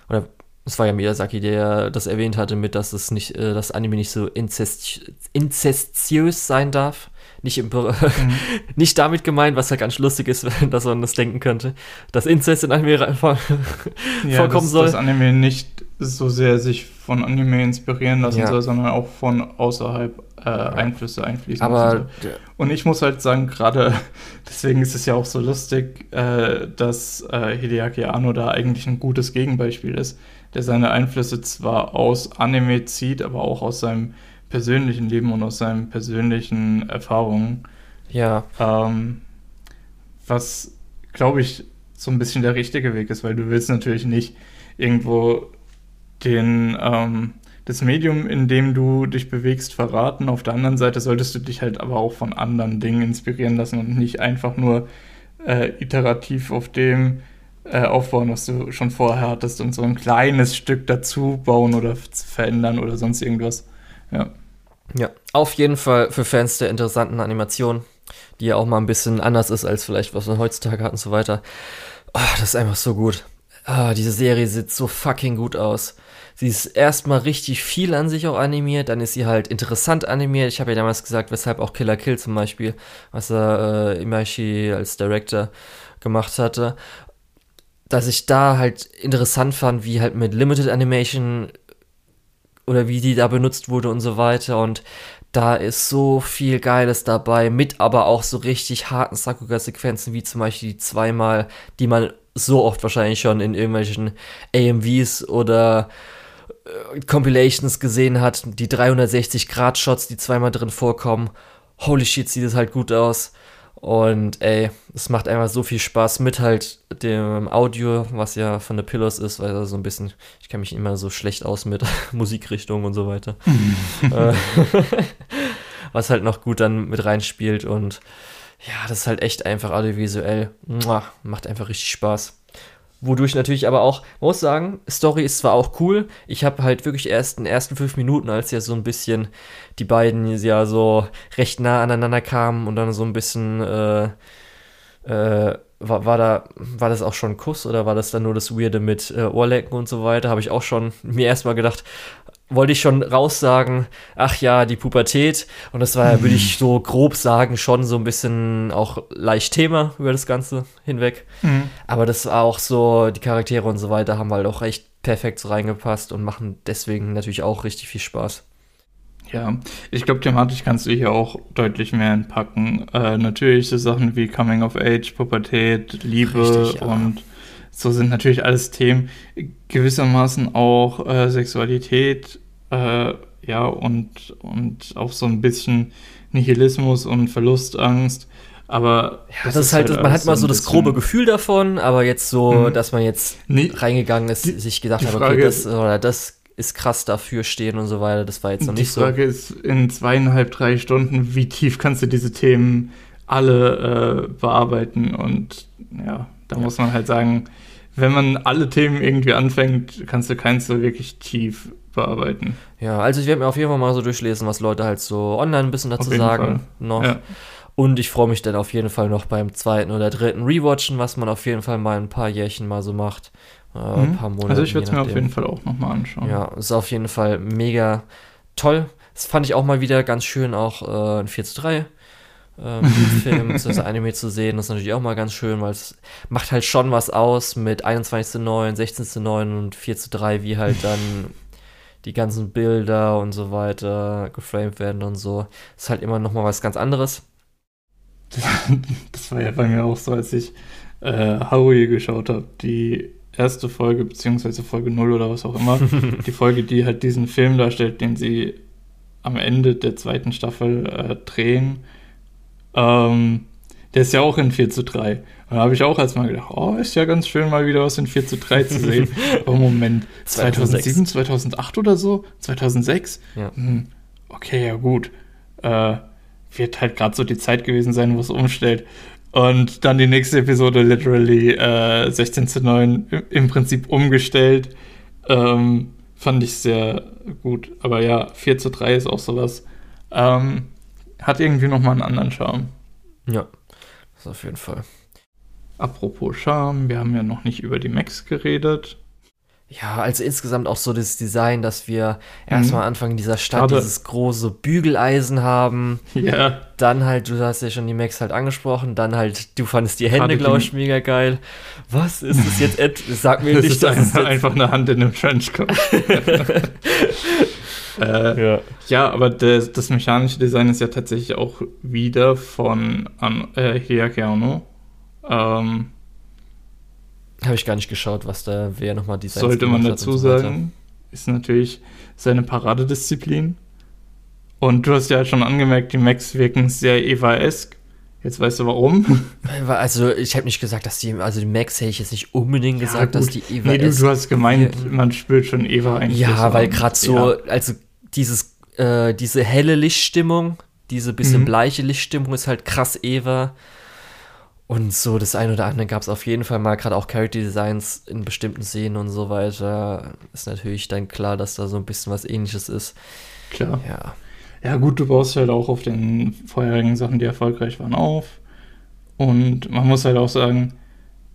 Oder es war ja Miyazaki, der das erwähnt hatte, mit, dass es nicht, äh, das Anime nicht so inzest, inzestiös sein darf nicht, im, mhm. nicht damit gemeint, was ja ganz lustig ist, dass man das denken könnte, dass Inzest in Anime vor, ja, vorkommen dass, soll. Dass Anime nicht so sehr sich von Anime inspirieren lassen ja. soll, sondern auch von außerhalb äh, Einflüsse einfließen Aber Und ich muss halt sagen, gerade deswegen ist es ja auch so lustig, äh, dass äh, Hideaki Anno da eigentlich ein gutes Gegenbeispiel ist, der seine Einflüsse zwar aus Anime zieht, aber auch aus seinem persönlichen Leben und aus seinen persönlichen Erfahrungen. Ja. Ähm, was, glaube ich, so ein bisschen der richtige Weg ist, weil du willst natürlich nicht irgendwo den, ähm, das Medium, in dem du dich bewegst, verraten. Auf der anderen Seite solltest du dich halt aber auch von anderen Dingen inspirieren lassen und nicht einfach nur äh, iterativ auf dem äh, aufbauen, was du schon vorher hattest und so ein kleines Stück dazu bauen oder verändern oder sonst irgendwas. Ja. Ja, auf jeden Fall für Fans der interessanten Animation, die ja auch mal ein bisschen anders ist als vielleicht, was man heutzutage hat und so weiter. Oh, das ist einfach so gut. Oh, diese Serie sieht so fucking gut aus. Sie ist erstmal richtig viel an sich auch animiert, dann ist sie halt interessant animiert. Ich habe ja damals gesagt, weshalb auch Killer Kill zum Beispiel, was er äh, Imaishi als Director gemacht hatte, dass ich da halt interessant fand, wie halt mit Limited Animation oder wie die da benutzt wurde und so weiter. Und da ist so viel Geiles dabei, mit aber auch so richtig harten Sakuga-Sequenzen, wie zum Beispiel die zweimal, die man so oft wahrscheinlich schon in irgendwelchen AMVs oder äh, Compilations gesehen hat. Die 360-Grad-Shots, die zweimal drin vorkommen. Holy shit, sieht es halt gut aus. Und ey, es macht einfach so viel Spaß mit halt dem Audio, was ja von The Pillows ist, weil er so ein bisschen, ich kenne mich immer so schlecht aus mit Musikrichtung und so weiter. Äh, was halt noch gut dann mit reinspielt und ja, das ist halt echt einfach audiovisuell. Macht einfach richtig Spaß. Wodurch natürlich aber auch, muss sagen, Story ist zwar auch cool, ich habe halt wirklich erst in den ersten fünf Minuten, als ja so ein bisschen die beiden ja so recht nah aneinander kamen und dann so ein bisschen, äh, äh, war, war da, war das auch schon ein Kuss oder war das dann nur das Weirde mit äh, Ohrlecken und so weiter, habe ich auch schon mir erstmal gedacht, wollte ich schon raussagen, ach ja, die Pubertät. Und das war, mhm. würde ich so grob sagen, schon so ein bisschen auch leicht Thema über das Ganze hinweg. Mhm. Aber das war auch so, die Charaktere und so weiter haben halt auch echt perfekt so reingepasst und machen deswegen natürlich auch richtig viel Spaß. Ja, ich glaube, thematisch kannst du hier auch deutlich mehr entpacken. Äh, natürlich so Sachen wie Coming of Age, Pubertät, Liebe Richtig, ja. und so sind natürlich alles Themen. Gewissermaßen auch äh, Sexualität, äh, ja, und, und auch so ein bisschen Nihilismus und Verlustangst. Aber ja, das, das ist halt, halt man hat mal so das grobe Gefühl davon, aber jetzt so, mhm. dass man jetzt nee, reingegangen ist, die, sich gedacht hat, okay, das oder das ist krass dafür stehen und so weiter, das war jetzt noch nicht so. Die Frage ist in zweieinhalb, drei Stunden, wie tief kannst du diese Themen alle äh, bearbeiten? Und ja, da ja. muss man halt sagen, wenn man alle Themen irgendwie anfängt, kannst du keins so wirklich tief bearbeiten. Ja, also ich werde mir auf jeden Fall mal so durchlesen, was Leute halt so online ein bisschen dazu sagen Fall. noch. Ja. Und ich freue mich dann auf jeden Fall noch beim zweiten oder dritten Rewatchen, was man auf jeden Fall mal ein paar Jährchen mal so macht. Äh, mhm. ein paar Monate. Also ich werde es mir auf jeden Fall auch nochmal anschauen. Ja, ist auf jeden Fall mega toll. Das fand ich auch mal wieder ganz schön, auch äh, ein 4 zu 3 ähm, Film bzw. Anime zu sehen. Das ist natürlich auch mal ganz schön, weil es macht halt schon was aus mit 21 zu 9, 16 zu 9 und 4 zu 3, wie halt dann die ganzen Bilder und so weiter geframed werden und so. Ist halt immer noch mal was ganz anderes. Das war ja bei mir auch so, als ich äh, Haruhi geschaut habe. Die erste Folge, beziehungsweise Folge 0 oder was auch immer. die Folge, die halt diesen Film darstellt, den sie am Ende der zweiten Staffel äh, drehen. Ähm, der ist ja auch in 4 zu 3. Da habe ich auch erstmal gedacht, oh, ist ja ganz schön, mal wieder was in 4 zu 3 zu sehen. oh, Moment, 2007, 2008 oder so? 2006? Ja. Hm, okay, ja gut. Äh, wird halt gerade so die Zeit gewesen sein, wo es umstellt. Und dann die nächste Episode literally äh, 16 zu 9 im Prinzip umgestellt. Ähm, fand ich sehr gut. Aber ja, 4 zu 3 ist auch sowas. Ähm, hat irgendwie nochmal einen anderen Charme. Ja, das auf jeden Fall. Apropos Charme, wir haben ja noch nicht über die Macs geredet. Ja, also insgesamt auch so das Design, dass wir mhm. erstmal Anfang in dieser Stadt Gerade. dieses große Bügeleisen haben. Ja. Dann halt, du hast ja schon die Macs halt angesprochen, dann halt, du fandest die Hände, glaube ich, mega geil. Was ist es jetzt? Sag mir das nicht, ist dass es einfach eine Hand in einem Trenchcoat. äh, ja. ja, aber das, das, mechanische Design ist ja tatsächlich auch wieder von an, äh, Hideaki Anno. Ähm, Habe ich gar nicht geschaut, was da wer nochmal Designs Sollte man dazu so sagen, ist natürlich seine Paradedisziplin. Und du hast ja schon angemerkt, die Macs wirken sehr Eva-esk. Jetzt weißt du warum. Also ich habe nicht gesagt, dass die, also die Max hätte ich jetzt nicht unbedingt ja, gesagt, gut. dass die Eva. Nee, du, du hast gemeint, man spürt schon Eva eigentlich. Ja, weil gerade so, ja. also dieses, äh, diese helle Lichtstimmung, diese bisschen mhm. bleiche Lichtstimmung ist halt krass Eva. Und so das eine oder andere gab es auf jeden Fall mal, gerade auch Character Designs in bestimmten Szenen und so weiter. Ist natürlich dann klar, dass da so ein bisschen was ähnliches ist. Klar. Ja. Ja, gut, du baust halt auch auf den vorherigen Sachen, die erfolgreich waren, auf. Und man muss halt auch sagen,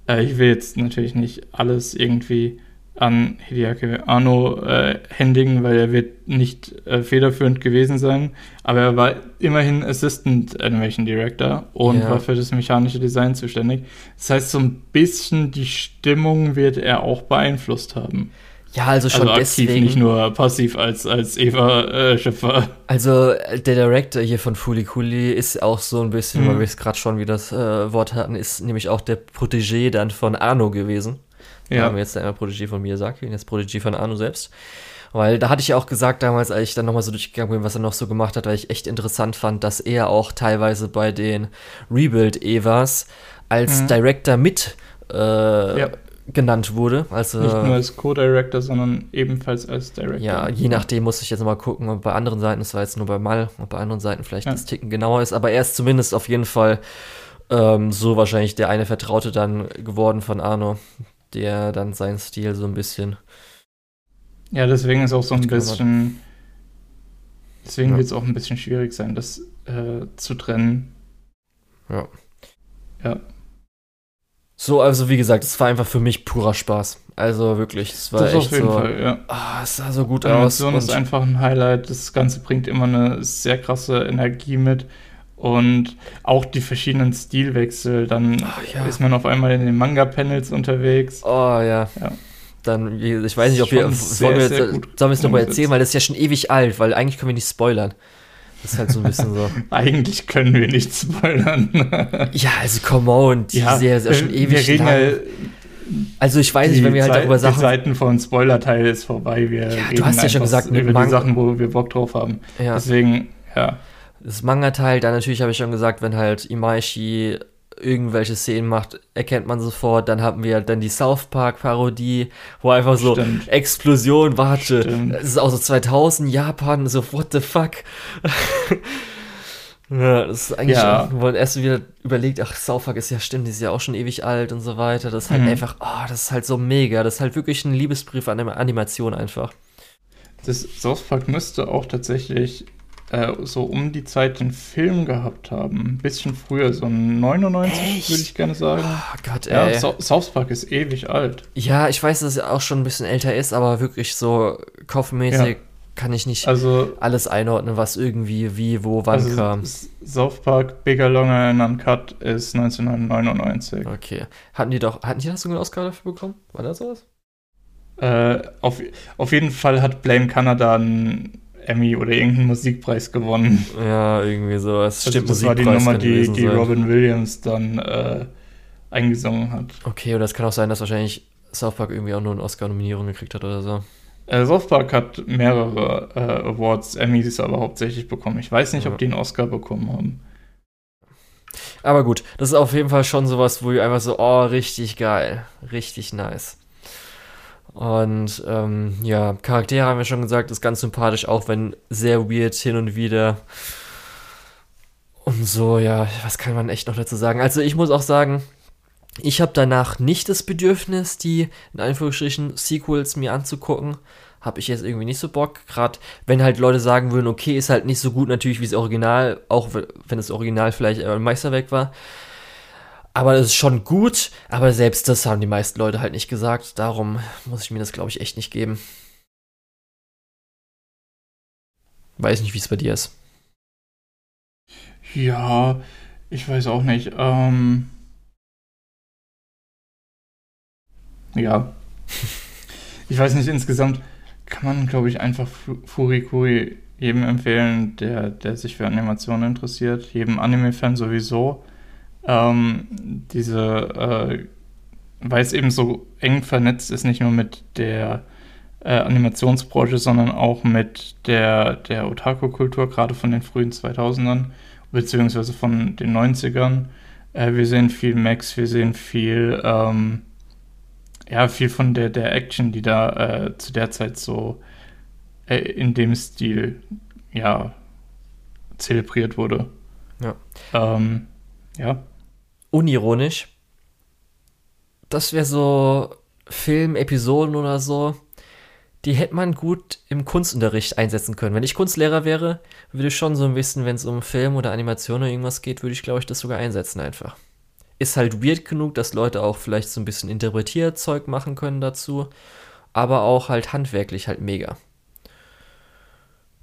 äh, ich will jetzt natürlich nicht alles irgendwie an Hideaki Anno äh, händigen, weil er wird nicht äh, federführend gewesen sein, aber er war immerhin Assistant Animation Director und ja. war für das mechanische Design zuständig. Das heißt, so ein bisschen die Stimmung wird er auch beeinflusst haben. Ja, also schon also aktiv, deswegen. nicht nur passiv als, als Eva-Schöpfer. Äh, also der Director hier von Fuli Kuli ist auch so ein bisschen, mhm. weil wir es gerade schon wie das äh, Wort hatten, ist nämlich auch der Protégé dann von Arno gewesen Ja. Da haben wir jetzt einmal Prodigy von Miyazaki und jetzt Prodigy von Anu selbst. Weil da hatte ich ja auch gesagt damals, als ich dann nochmal so durchgegangen bin, was er noch so gemacht hat, weil ich echt interessant fand, dass er auch teilweise bei den Rebuild-Evas als mhm. Director mit äh, ja. Genannt wurde. Also, Nicht nur als Co-Director, sondern ebenfalls als Director. Ja, je nachdem muss ich jetzt mal gucken, ob bei anderen Seiten, das war jetzt nur bei Mal, ob bei anderen Seiten vielleicht ja. das Ticken genauer ist, aber er ist zumindest auf jeden Fall ähm, so wahrscheinlich der eine Vertraute dann geworden von Arno, der dann seinen Stil so ein bisschen ja, deswegen ist auch so ein bisschen. Deswegen ja. wird es auch ein bisschen schwierig sein, das äh, zu trennen. Ja. Ja. So, also wie gesagt, es war einfach für mich purer Spaß. Also wirklich, es war das echt auf jeden so, Fall, ja. Oh, es sah so gut Die aus. Die ist einfach ein Highlight. Das Ganze bringt immer eine sehr krasse Energie mit. Und auch die verschiedenen Stilwechsel. Dann oh, ja. ist man auf einmal in den Manga-Panels unterwegs. Oh ja. ja dann, ich weiß nicht, ob wir, sehr, wir, sollen wir es nochmal erzählen, weil das ist ja schon ewig alt, weil eigentlich können wir nicht spoilern. Das ist halt so ein bisschen so. eigentlich können wir nicht spoilern. ja, also come on, die ja, Serie ist ja schon ewig wir lang. Halt also ich weiß nicht, wenn wir halt darüber Sachen... Die Seiten von Spoiler-Teil ist vorbei. Wir ja, du hast ja schon gesagt, über die Sachen, wo wir Bock drauf haben. Ja. Deswegen, ja. Das Manga-Teil, dann natürlich habe ich schon gesagt, wenn halt Imaishi irgendwelche Szenen macht, erkennt man sofort. Dann haben wir dann die South Park Parodie, wo einfach so Stimmt. Explosion, warte, Stimmt. es ist auch so 2000 Japan, so what the fuck. ja, das ist eigentlich ja. man erst wieder überlegt, ach, South Park ist ja stimmt, die ist ja auch schon ewig alt und so weiter. Das ist halt mhm. einfach, oh, das ist halt so mega. Das ist halt wirklich ein Liebesbrief an eine Animation einfach. Das South Park müsste auch tatsächlich äh, so um die Zeit den Film gehabt haben. Ein bisschen früher, so 99 würde ich gerne sagen. Oh Gott, ey. Ja, so South Park ist ewig alt. Ja, ich weiß, dass es auch schon ein bisschen älter ist, aber wirklich so kopfmäßig ja. kann ich nicht also, alles einordnen, was irgendwie, wie, wo, wann also kam. South Park Bigger Longer and Uncut ist 1999. Okay. Hatten die doch, hatten die das so einen Oscar dafür bekommen? War das sowas? Äh, auf, auf jeden Fall hat Blame Canada einen Emmy oder irgendeinen Musikpreis gewonnen. Ja, irgendwie so. Es also stimmt, das war die Nummer, die, die Robin Williams dann äh, eingesungen hat. Okay, oder es kann auch sein, dass wahrscheinlich South Park irgendwie auch nur eine Oscar-Nominierung gekriegt hat oder so. Äh, South Park hat mehrere äh, Awards, Emmys aber hauptsächlich bekommen. Ich weiß nicht, ja. ob die einen Oscar bekommen haben. Aber gut, das ist auf jeden Fall schon sowas, wo ich einfach so, oh, richtig geil, richtig nice. Und ähm, ja, Charaktere haben wir schon gesagt, ist ganz sympathisch, auch wenn sehr weird hin und wieder. Und so, ja, was kann man echt noch dazu sagen? Also ich muss auch sagen, ich habe danach nicht das Bedürfnis, die in Anführungsstrichen Sequels mir anzugucken. Habe ich jetzt irgendwie nicht so Bock. Gerade wenn halt Leute sagen würden, okay, ist halt nicht so gut natürlich wie das Original, auch wenn das Original vielleicht ein Meisterwerk war. Aber es ist schon gut, aber selbst das haben die meisten Leute halt nicht gesagt. Darum muss ich mir das, glaube ich, echt nicht geben. Weiß nicht, wie es bei dir ist. Ja, ich weiß auch nicht. Ähm ja. ich weiß nicht, insgesamt kann man, glaube ich, einfach Furikuri jedem empfehlen, der, der sich für Animationen interessiert. Jedem Anime-Fan sowieso ähm, diese, äh, weil es eben so eng vernetzt ist, nicht nur mit der äh, Animationsbranche, sondern auch mit der, der Otaku-Kultur, gerade von den frühen 2000ern, beziehungsweise von den 90ern. Äh, wir sehen viel Max, wir sehen viel, ähm, ja, viel von der, der Action, die da äh, zu der Zeit so äh, in dem Stil, ja, zelebriert wurde. Ja. Ähm, ja unironisch. Das wäre so Film-Episoden oder so, die hätte man gut im Kunstunterricht einsetzen können. Wenn ich Kunstlehrer wäre, würde ich schon so ein bisschen, wenn es um Film oder Animation oder irgendwas geht, würde ich, glaube ich, das sogar einsetzen einfach. Ist halt weird genug, dass Leute auch vielleicht so ein bisschen Interpretierzeug machen können dazu, aber auch halt handwerklich halt mega.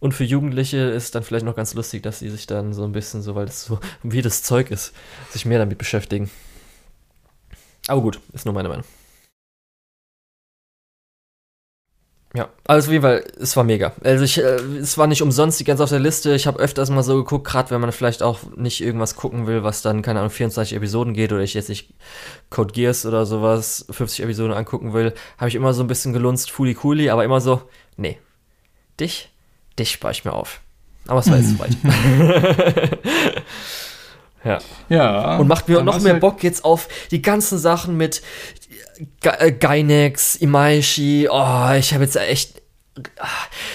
Und für Jugendliche ist dann vielleicht noch ganz lustig, dass sie sich dann so ein bisschen so, weil das so wie das Zeug ist, sich mehr damit beschäftigen. Aber gut, ist nur meine Meinung. Ja, also wie weil es war mega. Also ich, äh, es war nicht umsonst die ganze auf der Liste. Ich habe öfters mal so geguckt, gerade wenn man vielleicht auch nicht irgendwas gucken will, was dann, keine Ahnung, 24 Episoden geht oder ich jetzt nicht Code Gears oder sowas, 50 Episoden angucken will, habe ich immer so ein bisschen gelunzt, Fuli Kuli, aber immer so, nee, dich, dich spare ich mir auf. Aber es war jetzt weit. ja. Ja. Und macht mir noch mehr halt Bock jetzt auf die ganzen Sachen mit äh, Gynex, Imaishi. Oh, ich habe jetzt echt.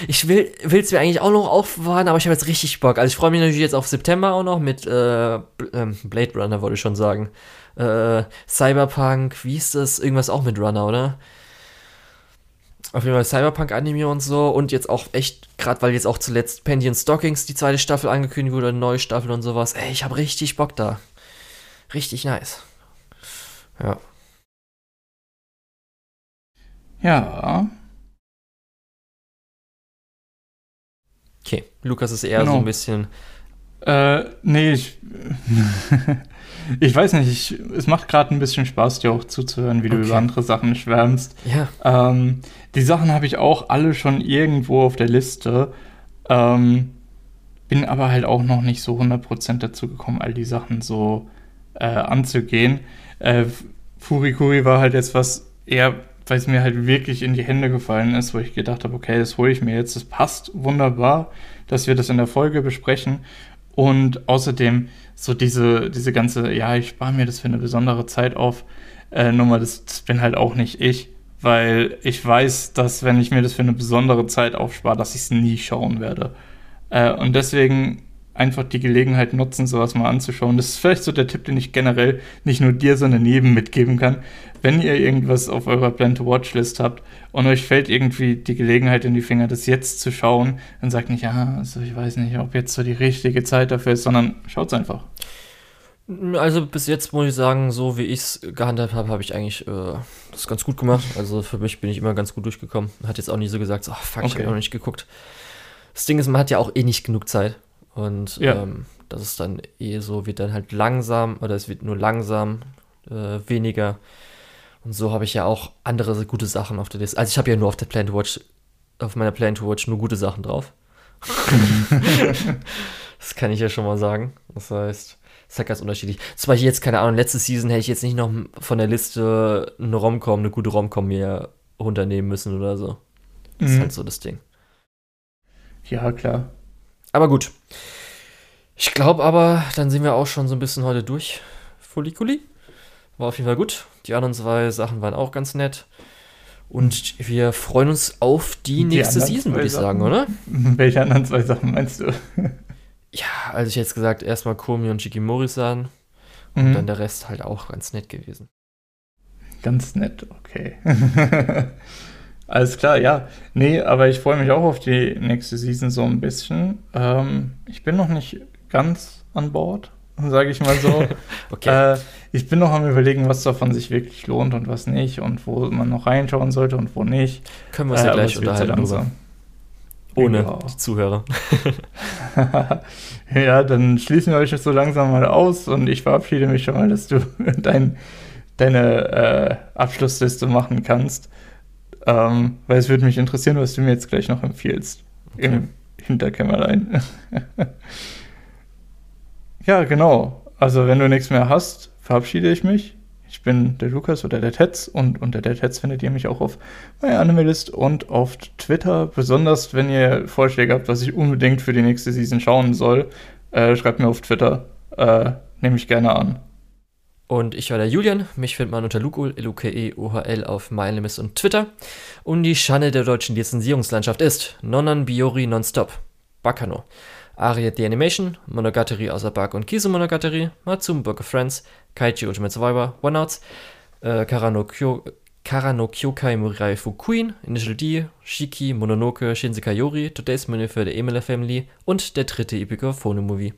Ich will es mir eigentlich auch noch aufbewahren, aber ich habe jetzt richtig Bock. Also ich freue mich natürlich jetzt auf September auch noch mit äh, ähm, Blade Runner, wollte ich schon sagen. Äh, Cyberpunk, wie ist das? Irgendwas auch mit Runner, oder? Auf jeden Fall Cyberpunk-Anime und so. Und jetzt auch echt, gerade weil jetzt auch zuletzt Pendian Stockings die zweite Staffel angekündigt wurde, eine neue Staffel und sowas. Ey, ich habe richtig Bock da. Richtig nice. Ja. Ja. Okay, Lukas ist eher genau. so ein bisschen. Äh, nee, ich. ich weiß nicht, ich, es macht gerade ein bisschen Spaß, dir auch zuzuhören, wie okay. du über andere Sachen schwärmst. Ja. Ähm, die Sachen habe ich auch alle schon irgendwo auf der Liste. Ähm, bin aber halt auch noch nicht so 100% dazu gekommen, all die Sachen so äh, anzugehen. Äh, Furikuri war halt jetzt was eher weil es mir halt wirklich in die Hände gefallen ist, wo ich gedacht habe, okay, das hole ich mir jetzt, das passt wunderbar, dass wir das in der Folge besprechen. Und außerdem so diese, diese ganze, ja, ich spare mir das für eine besondere Zeit auf, äh, Nummer, das, das bin halt auch nicht ich, weil ich weiß, dass wenn ich mir das für eine besondere Zeit aufspare, dass ich es nie schauen werde. Äh, und deswegen einfach die Gelegenheit nutzen, sowas mal anzuschauen. Das ist vielleicht so der Tipp, den ich generell nicht nur dir, sondern jedem mitgeben kann. Wenn ihr irgendwas auf eurer Plan-to-Watch-List habt und euch fällt irgendwie die Gelegenheit in die Finger, das jetzt zu schauen, dann sagt nicht, ja, also ich weiß nicht, ob jetzt so die richtige Zeit dafür ist, sondern schaut's einfach. Also bis jetzt muss ich sagen, so wie ich es gehandhabt habe, habe ich eigentlich äh, das ganz gut gemacht. Also für mich bin ich immer ganz gut durchgekommen. Hat jetzt auch nie so gesagt, so, oh, fuck, okay. ich habe noch nicht geguckt. Das Ding ist, man hat ja auch eh nicht genug Zeit. Und ja. ähm, das ist dann eh so, wird dann halt langsam oder es wird nur langsam äh, weniger. Und so habe ich ja auch andere gute Sachen auf der Liste. Also ich habe ja nur auf der Plan to Watch, auf meiner Plan to Watch nur gute Sachen drauf. das kann ich ja schon mal sagen. Das heißt, es ist halt ganz unterschiedlich. Zum Beispiel jetzt, keine Ahnung, letzte Season hätte ich jetzt nicht noch von der Liste eine Romcom, eine gute Romcom mir runternehmen müssen oder so. Das mhm. ist halt so das Ding. Ja, klar. Aber gut. Ich glaube aber, dann sind wir auch schon so ein bisschen heute durch. Fulikuli. War auf jeden Fall gut. Die anderen zwei Sachen waren auch ganz nett. Und wir freuen uns auf die, die nächste Season, würde ich sagen, oder? Welche anderen zwei Sachen meinst du? ja, also ich hätte jetzt gesagt, erstmal Komi und Shikimori-san. Und mhm. dann der Rest halt auch ganz nett gewesen. Ganz nett, okay. Alles klar, ja. Nee, aber ich freue mich auch auf die nächste Season so ein bisschen. Ähm, ich bin noch nicht ganz an Bord, sage ich mal so. okay. Äh, ich bin noch am überlegen, was davon sich wirklich lohnt und was nicht und wo man noch reinschauen sollte und wo nicht. Können wir uns ja äh, gleich unterhalten langsam. Ohne ja. die Zuhörer. ja, dann schließen wir euch so langsam mal aus und ich verabschiede mich schon mal, dass du dein, deine äh, Abschlussliste machen kannst. Ähm, weil es würde mich interessieren, was du mir jetzt gleich noch empfiehlst. Okay. Im Hinterkämmerlein. ja, genau. Also, wenn du nichts mehr hast, verabschiede ich mich. Ich bin der Lukas oder der Tetz und unter der Tetz findet ihr mich auch auf MyAnimalist und auf Twitter. Besonders wenn ihr Vorschläge habt, was ich unbedingt für die nächste Season schauen soll, äh, schreibt mir auf Twitter. Äh, Nehme ich gerne an. Und ich war der Julian. Mich findet man unter Lukul, L-U-K-E-O-H-L auf MyAnimalist und Twitter. Und die Schande der deutschen Lizenzierungslandschaft ist Nonan Biori Nonstop. Bakano. Aria The Animation, Monogatari außer Bark und Kisu Monogatari, Matsum Book of Friends, Kaichi Ultimate Survivor, One Outs, äh, Karano, Kyo, Karano Kyokai Murai Fukuin, Initial D, Shiki, Mononoke, Shinsekai Yori, Today's Menü für the Emila Family und der dritte Epic Phone Movie.